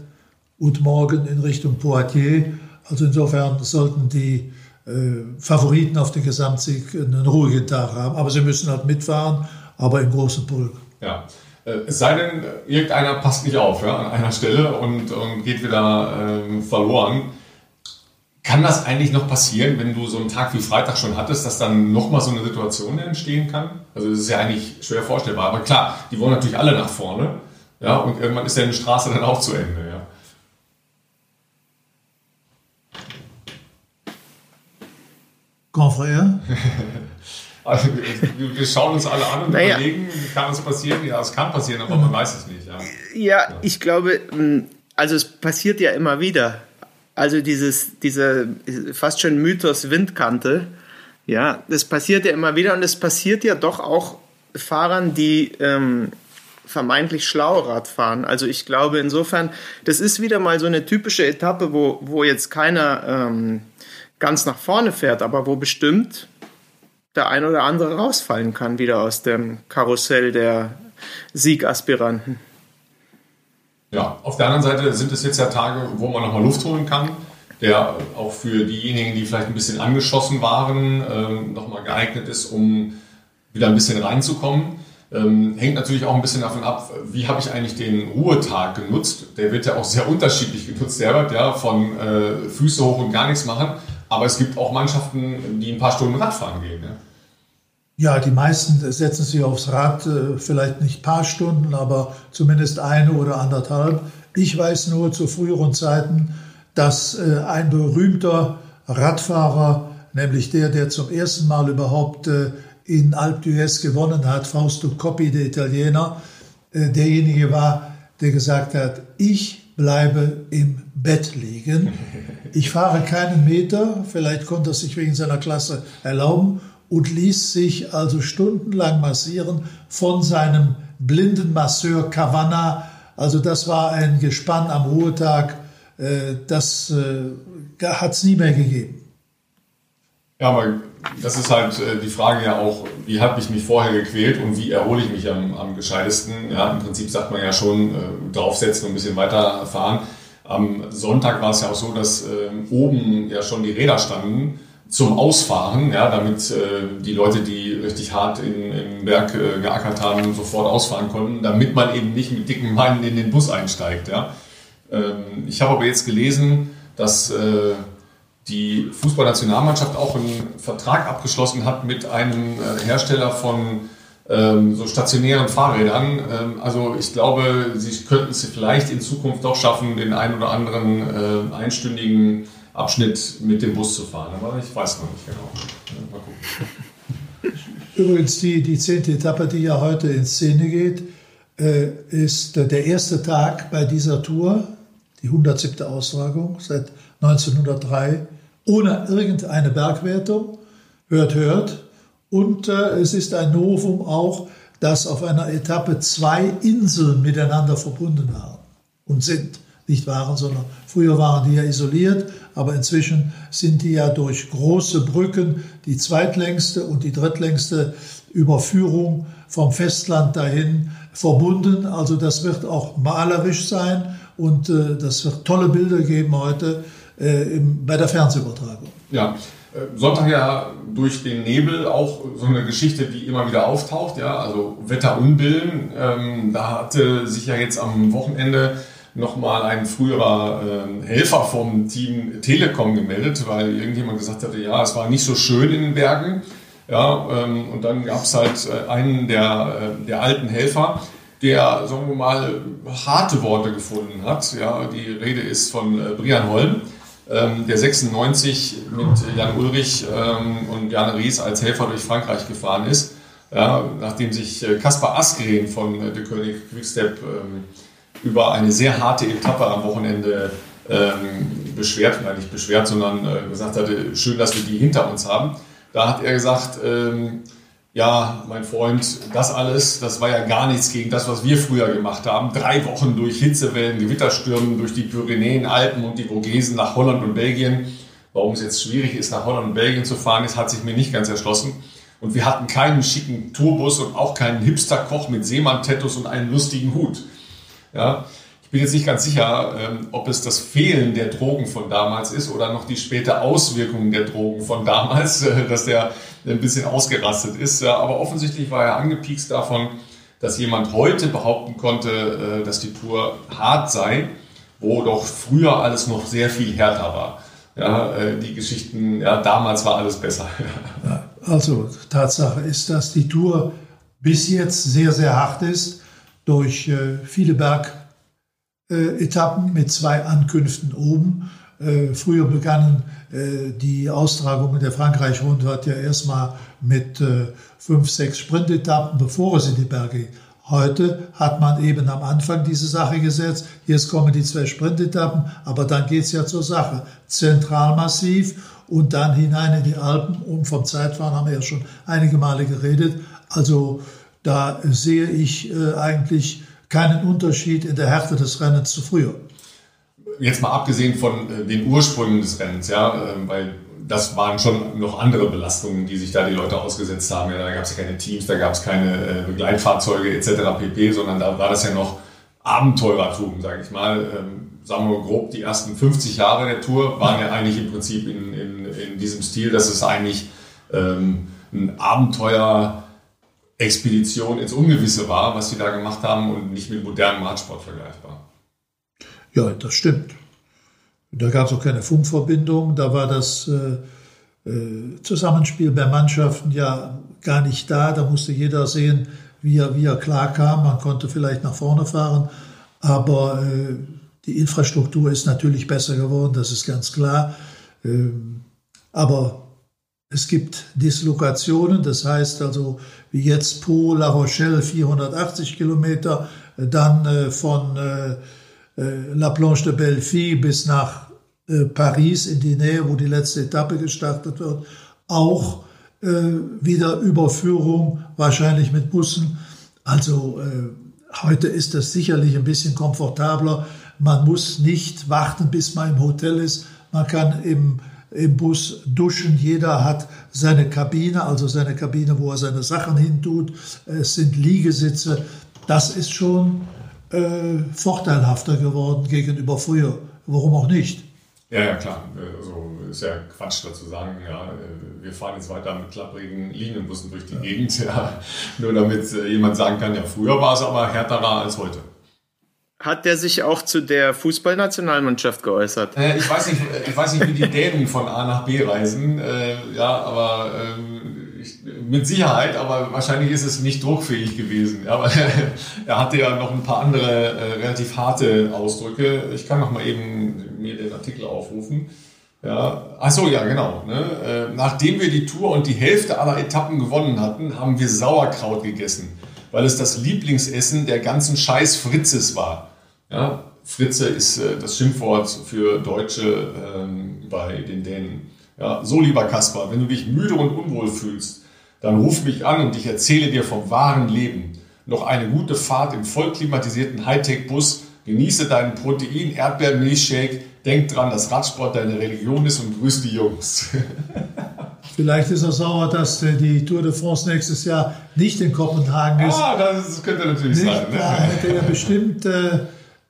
und morgen in Richtung Poitiers. Also insofern sollten die äh, Favoriten auf den Gesamtsieg einen ruhigen Tag haben. Aber sie müssen halt mitfahren, aber im großen Pulk.
Ja. Äh, es sei denn, irgendeiner passt nicht auf ja, an einer Stelle und, und geht wieder äh, verloren. Kann das eigentlich noch passieren, wenn du so einen Tag wie Freitag schon hattest, dass dann nochmal so eine Situation entstehen kann? Also das ist ja eigentlich schwer vorstellbar. Aber klar, die wollen natürlich alle nach vorne. Ja, und irgendwann ist ja eine Straße dann auch zu Ende. Ja.
Confrère?
Also, wir schauen uns alle an und naja. überlegen, kann das passieren? Ja, es kann passieren, aber man weiß es nicht. Ja,
ja, ja. ich glaube, hm, also es passiert ja immer wieder. Also dieses, dieser fast schon Mythos Windkante, ja, das passiert ja immer wieder und es passiert ja doch auch Fahrern, die ähm, vermeintlich schlau Rad fahren. Also ich glaube insofern, das ist wieder mal so eine typische Etappe, wo, wo jetzt keiner ähm, ganz nach vorne fährt, aber wo bestimmt der ein oder andere rausfallen kann, wieder aus dem Karussell der Siegaspiranten.
Ja, auf der anderen Seite sind es jetzt ja Tage, wo man nochmal Luft holen kann, der auch für diejenigen, die vielleicht ein bisschen angeschossen waren, ähm, nochmal geeignet ist, um wieder ein bisschen reinzukommen. Ähm, hängt natürlich auch ein bisschen davon ab, wie habe ich eigentlich den Ruhetag genutzt. Der wird ja auch sehr unterschiedlich genutzt, Herbert, ja, von äh, Füße hoch und gar nichts machen aber es gibt auch Mannschaften, die ein paar Stunden Radfahren gehen. Ne?
Ja, die meisten setzen sich aufs Rad, äh, vielleicht nicht ein paar Stunden, aber zumindest eine oder anderthalb. Ich weiß nur zu früheren Zeiten, dass äh, ein berühmter Radfahrer, nämlich der, der zum ersten Mal überhaupt äh, in Alpe d'Huez gewonnen hat, Fausto Coppi, der Italiener, derjenige war, der gesagt hat, ich bleibe im Bett liegen. Ich fahre keinen Meter, vielleicht konnte er sich wegen seiner Klasse erlauben und ließ sich also stundenlang massieren von seinem blinden Masseur Cavanna. Also das war ein Gespann am Ruhetag, äh, das äh, hat es nie mehr gegeben.
Ja, aber das ist halt äh, die Frage ja auch, wie habe ich mich vorher gequält und wie erhole ich mich am, am gescheitesten. Ja, im Prinzip sagt man ja schon, äh, draufsetzen und ein bisschen weiterfahren. Am Sonntag war es ja auch so, dass äh, oben ja schon die Räder standen zum Ausfahren, ja, damit äh, die Leute, die richtig hart in, im Berg äh, geackert haben, sofort ausfahren konnten, damit man eben nicht mit dicken Beinen in den Bus einsteigt. Ja. Ähm, ich habe aber jetzt gelesen, dass äh, die Fußballnationalmannschaft auch einen Vertrag abgeschlossen hat mit einem äh, Hersteller von ähm, so stationären Fahrrädern. Ähm, also ich glaube, sie könnten es vielleicht in Zukunft doch schaffen, den einen oder anderen äh, einstündigen Abschnitt mit dem Bus zu fahren. Aber ich weiß noch nicht genau. Mal
gucken. Übrigens, die, die zehnte Etappe, die ja heute in Szene geht, äh, ist der erste Tag bei dieser Tour, die 107. Austragung seit 1903, ohne irgendeine Bergwertung. Hört, hört. Und äh, es ist ein Novum auch, dass auf einer Etappe zwei Inseln miteinander verbunden waren und sind. Nicht waren, sondern früher waren die ja isoliert, aber inzwischen sind die ja durch große Brücken, die zweitlängste und die drittlängste Überführung vom Festland dahin verbunden. Also das wird auch malerisch sein und äh, das wird tolle Bilder geben heute äh, bei der Fernsehübertragung.
Ja, äh, Sonntag ja durch den Nebel auch so eine Geschichte, die immer wieder auftaucht, ja, also Wetterunbillen. Ähm, da hatte sich ja jetzt am Wochenende nochmal ein früherer äh, Helfer vom Team Telekom gemeldet, weil irgendjemand gesagt hatte, ja, es war nicht so schön in den Bergen. Ja, ähm, und dann gab es halt äh, einen der, äh, der alten Helfer, der, sagen wir mal, harte Worte gefunden hat. Ja, die Rede ist von Brian Holm ähm, der 96 mit Jan Ulrich ähm, und Jan Ries als Helfer durch Frankreich gefahren ist, ja, nachdem sich äh, Kaspar Askren von äh, De König Quickstep ähm, über eine sehr harte Etappe am Wochenende ähm, beschwert, nein nicht beschwert, sondern äh, gesagt hatte, schön, dass wir die hinter uns haben. Da hat er gesagt, ähm, ja, mein Freund, das alles, das war ja gar nichts gegen das, was wir früher gemacht haben. Drei Wochen durch Hitzewellen, Gewitterstürmen, durch die Pyrenäen, Alpen und die Vogesen nach Holland und Belgien. Warum es jetzt schwierig ist, nach Holland und Belgien zu fahren, ist, hat sich mir nicht ganz erschlossen. Und wir hatten keinen schicken Tourbus und auch keinen Hipster-Koch mit Seemann-Tattoos und einen lustigen Hut. Ja, bin jetzt nicht ganz sicher, ähm, ob es das Fehlen der Drogen von damals ist oder noch die späte Auswirkungen der Drogen von damals, äh, dass der ein bisschen ausgerastet ist. Aber offensichtlich war er angepiekst davon, dass jemand heute behaupten konnte, äh, dass die Tour hart sei, wo doch früher alles noch sehr viel härter war. Ja, äh, die Geschichten, ja, damals war alles besser.
Also Tatsache ist, dass die Tour bis jetzt sehr, sehr hart ist durch viele Berg äh, Etappen mit zwei Ankünften oben. Äh, früher begannen äh, die Austragungen der Frankreich-Rundfahrt ja erstmal mit fünf, sechs Sprintetappen, bevor es in die Berge ging. Heute hat man eben am Anfang diese Sache gesetzt. Jetzt kommen die zwei Sprintetappen, aber dann geht es ja zur Sache. Zentralmassiv und dann hinein in die Alpen. Und vom Zeitfahren haben wir ja schon einige Male geredet. Also da sehe ich äh, eigentlich keinen Unterschied in der Härte des Rennens zu früher.
Jetzt mal abgesehen von äh, den Ursprüngen des Rennens, ja, ähm, weil das waren schon noch andere Belastungen, die sich da die Leute ausgesetzt haben. Ja, da gab es ja keine Teams, da gab es keine äh, Begleitfahrzeuge etc. pp., sondern da war das ja noch Abenteurertum, sage ich mal. Ähm, sagen wir grob, die ersten 50 Jahre der Tour waren ja eigentlich im Prinzip in, in, in diesem Stil, dass es eigentlich ähm, ein Abenteuer Expedition ins Ungewisse war, was sie da gemacht haben und nicht mit modernem Radsport vergleichbar.
Ja, das stimmt. Da gab es auch keine Funkverbindung, da war das äh, äh, Zusammenspiel bei Mannschaften ja gar nicht da. Da musste jeder sehen, wie er, wie er klar kam. Man konnte vielleicht nach vorne fahren, aber äh, die Infrastruktur ist natürlich besser geworden, das ist ganz klar. Ähm, aber es gibt Dislokationen, das heißt also wie jetzt Po, La Rochelle 480 Kilometer, dann äh, von äh, äh, La Planche de Belleville bis nach Paris in die Nähe, wo die letzte Etappe gestartet wird, auch wieder Überführung, wahrscheinlich mit Bussen. Also heute ist das sicherlich ein bisschen komfortabler. Man muss nicht warten, bis man im Hotel ist. Man kann im im Bus duschen. Jeder hat seine Kabine, also seine Kabine, wo er seine Sachen hintut. Es sind Liegesitze. Das ist schon äh, vorteilhafter geworden gegenüber früher. Warum auch nicht?
Ja, ja, klar. Also ist ja Quatsch dazu sagen, ja, äh, wir fahren jetzt weiter mit klapprigen Linienbussen durch die Gegend, ja, nur damit äh, jemand sagen kann, ja, früher war es aber härterer als heute.
Hat der sich auch zu der Fußballnationalmannschaft geäußert?
Äh, ich, weiß nicht, ich weiß nicht, wie die Dänen von A nach B reisen, äh, ja, aber ähm, ich, mit Sicherheit, aber wahrscheinlich ist es nicht druckfähig gewesen. Ja, weil er hatte ja noch ein paar andere äh, relativ harte Ausdrücke. Ich kann noch mal eben mir den Artikel aufrufen. Ja, ach so, ja, genau. Ne? Äh, nachdem wir die Tour und die Hälfte aller Etappen gewonnen hatten, haben wir Sauerkraut gegessen, weil es das Lieblingsessen der ganzen Scheiß Fritzes war. Ja, Fritze ist äh, das Schimpfwort für Deutsche ähm, bei den Dänen. Ja, so lieber Kaspar, wenn du dich müde und unwohl fühlst, dann ruf mich an und ich erzähle dir vom wahren Leben. Noch eine gute Fahrt im vollklimatisierten Hightech-Bus, genieße deinen Protein-Erdbeer-Milchshake, denk dran, dass Radsport deine Religion ist und grüß die Jungs.
Vielleicht ist er sauer, dass äh, die Tour de France nächstes Jahr nicht in Kopenhagen ist.
Ah, das könnte natürlich nicht, sein.
Ne? Da hätte er bestimmt äh,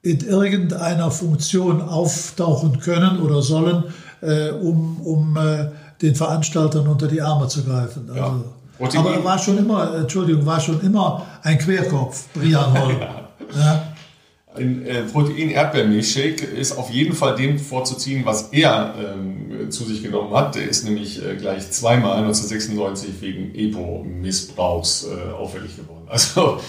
in irgendeiner Funktion auftauchen können oder sollen, äh, um, um äh, den Veranstaltern unter die Arme zu greifen. Also, ja. Aber er war schon immer, Entschuldigung, war schon immer ein Querkopf, Brian Holl. ja.
ja. Ein äh, Protein-Erdbeermilchshake ist auf jeden Fall dem vorzuziehen, was er ähm, zu sich genommen hat. Der ist nämlich äh, gleich zweimal 1996 wegen EPO-Missbrauchs äh, auffällig geworden. Also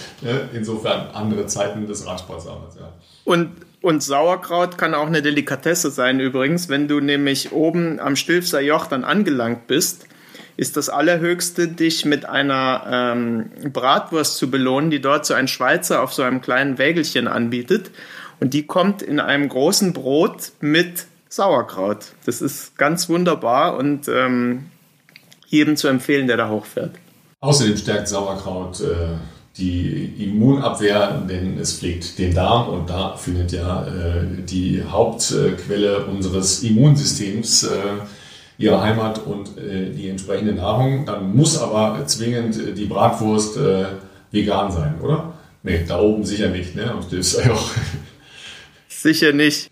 insofern andere Zeiten des Radsports damals. Ja.
Und und Sauerkraut kann auch eine Delikatesse sein übrigens. Wenn du nämlich oben am Stilfser Joch dann angelangt bist, ist das Allerhöchste, dich mit einer ähm, Bratwurst zu belohnen, die dort so ein Schweizer auf so einem kleinen Wägelchen anbietet. Und die kommt in einem großen Brot mit Sauerkraut. Das ist ganz wunderbar und ähm, jedem zu empfehlen, der da hochfährt.
Außerdem stärkt Sauerkraut äh, die Immunabwehr, denn es pflegt den Darm und da findet ja äh, die Hauptquelle unseres Immunsystems äh, ihre Heimat und äh, die entsprechende Nahrung. Dann muss aber zwingend die Bratwurst äh, vegan sein, oder? Nee, da oben sicher nicht. Ne? Und das ist auch
sicher nicht.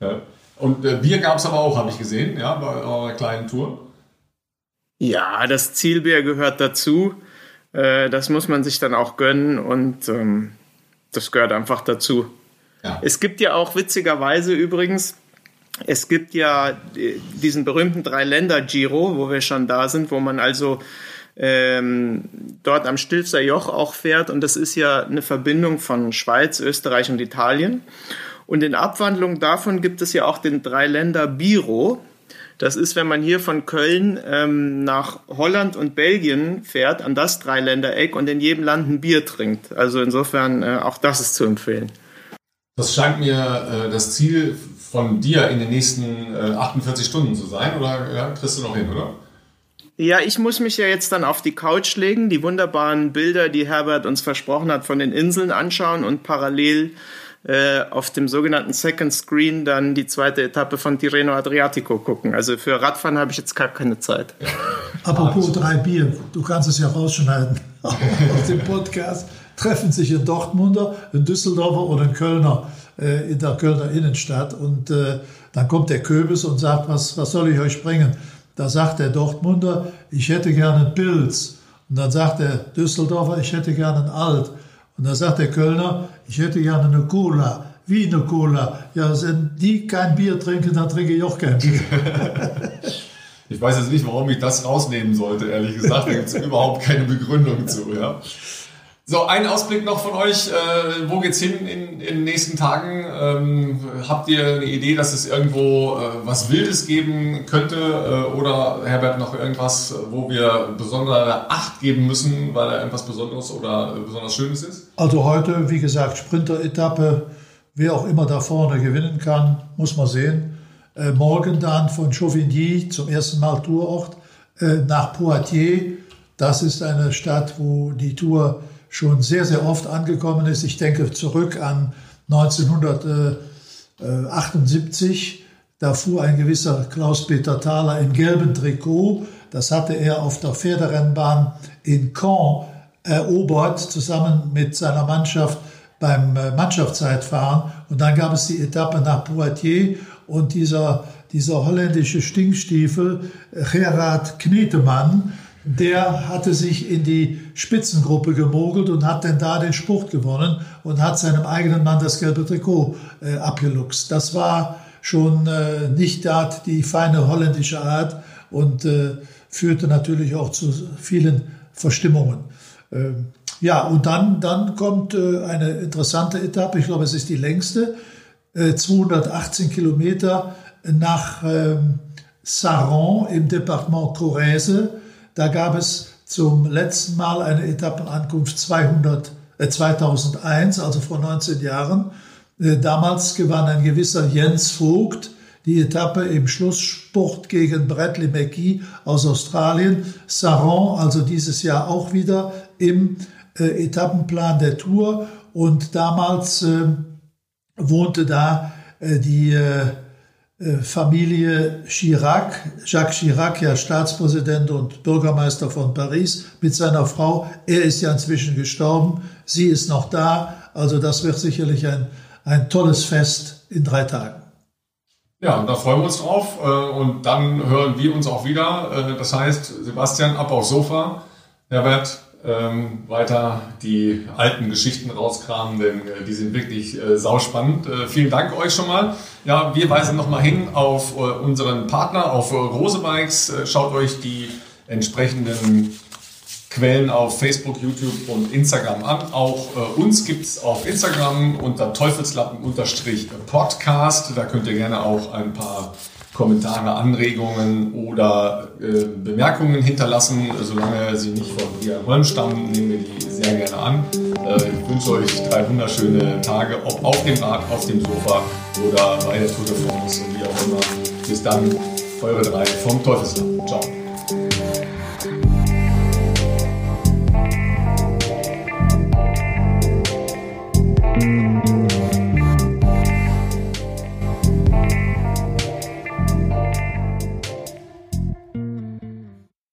Ja. Und äh, Bier gab es aber auch, habe ich gesehen, ja, bei eurer kleinen Tour.
Ja, das Zielbier gehört dazu. Äh, das muss man sich dann auch gönnen und ähm, das gehört einfach dazu. Ja. Es gibt ja auch witzigerweise übrigens, es gibt ja diesen berühmten Drei-Länder-Giro, wo wir schon da sind, wo man also ähm, dort am Stilfser Joch auch fährt. Und das ist ja eine Verbindung von Schweiz, Österreich und Italien. Und in Abwandlung davon gibt es ja auch den Drei-Länder-Biro. Das ist, wenn man hier von Köln ähm, nach Holland und Belgien fährt, an das Dreiländereck und in jedem Land ein Bier trinkt. Also insofern äh, auch das ist zu empfehlen.
Das scheint mir äh, das Ziel von dir in den nächsten äh, 48 Stunden zu sein, oder ja, kriegst du noch hin, oder?
Ja, ich muss mich ja jetzt dann auf die Couch legen, die wunderbaren Bilder, die Herbert uns versprochen hat, von den Inseln anschauen und parallel äh, auf dem sogenannten Second Screen dann die zweite Etappe von Tirreno Adriatico gucken. Also für Radfahren habe ich jetzt gar keine Zeit.
Apropos drei Bier, du kannst es ja rausschneiden aus dem Podcast. Treffen sich ein Dortmunder, ein Düsseldorfer oder ein Kölner äh, in der Kölner Innenstadt und äh, dann kommt der Köbis und sagt, was, was soll ich euch bringen? Da sagt der Dortmunder, ich hätte gerne einen Pilz. Und dann sagt der Düsseldorfer, ich hätte gerne einen Alt. Und dann sagt der Kölner, ich hätte gerne eine Cola. Wie eine Cola? Ja, wenn die kein Bier trinken, dann trinke ich auch kein Bier.
ich weiß jetzt nicht, warum ich das rausnehmen sollte, ehrlich gesagt. Da gibt es überhaupt keine Begründung zu. Ja. So, ein Ausblick noch von euch. Äh, wo geht's hin in, in den nächsten Tagen? Ähm, habt ihr eine Idee, dass es irgendwo äh, was Wildes geben könnte? Äh, oder Herbert noch irgendwas, wo wir besondere Acht geben müssen, weil da irgendwas Besonderes oder äh, besonders Schönes ist?
Also heute, wie gesagt, Sprinter-Etappe. Wer auch immer da vorne gewinnen kann, muss man sehen. Äh, morgen dann von Chauvigny zum ersten Mal Tourort äh, nach Poitiers. Das ist eine Stadt, wo die Tour schon sehr, sehr oft angekommen ist. Ich denke zurück an 1978. Da fuhr ein gewisser Klaus-Peter Thaler im gelben Trikot. Das hatte er auf der Pferderennbahn in Caen erobert, zusammen mit seiner Mannschaft beim äh, Mannschaftszeitfahren. Und dann gab es die Etappe nach Poitiers und dieser, dieser holländische Stinkstiefel, Gerard Knetemann, der hatte sich in die Spitzengruppe gemogelt und hat dann da den Sport gewonnen und hat seinem eigenen Mann das gelbe Trikot äh, abgeluchst. Das war schon äh, nicht da die feine holländische Art und äh, führte natürlich auch zu vielen Verstimmungen. Ähm, ja, und dann, dann kommt äh, eine interessante Etappe, ich glaube, es ist die längste, 218 äh, Kilometer nach ähm, Saron im Departement Corrèze da gab es zum letzten Mal eine Etappenankunft 200, äh, 2001, also vor 19 Jahren. Äh, damals gewann ein gewisser Jens Vogt die Etappe im Schlusssport gegen Bradley McGee aus Australien. Saron, also dieses Jahr auch wieder im äh, Etappenplan der Tour. Und damals äh, wohnte da äh, die äh, Familie Chirac, Jacques Chirac, ja Staatspräsident und Bürgermeister von Paris, mit seiner Frau. Er ist ja inzwischen gestorben, sie ist noch da. Also das wird sicherlich ein, ein tolles Fest in drei Tagen.
Ja, da freuen wir uns drauf äh, und dann hören wir uns auch wieder. Äh, das heißt, Sebastian, ab aufs Sofa. Herbert, ähm, weiter die alten Geschichten rauskramen, denn äh, die sind wirklich äh, sauspannend. Äh, vielen Dank euch schon mal. Ja, wir weisen nochmal hin auf äh, unseren Partner, auf äh, Rose Bikes. Äh, schaut euch die entsprechenden Quellen auf Facebook, YouTube und Instagram an. Auch äh, uns gibt es auf Instagram unter Teufelslappen-Podcast. Da könnt ihr gerne auch ein paar Kommentare, Anregungen oder äh, Bemerkungen hinterlassen. Solange sie nicht von Ria Holm stammen, nehmen wir die sehr gerne an. Äh, ich wünsche euch drei wunderschöne Tage, ob auf dem Rad, auf dem Sofa oder bei der Tour de France und wie auch immer. Bis dann, eure drei vom Teufelsland. Ciao.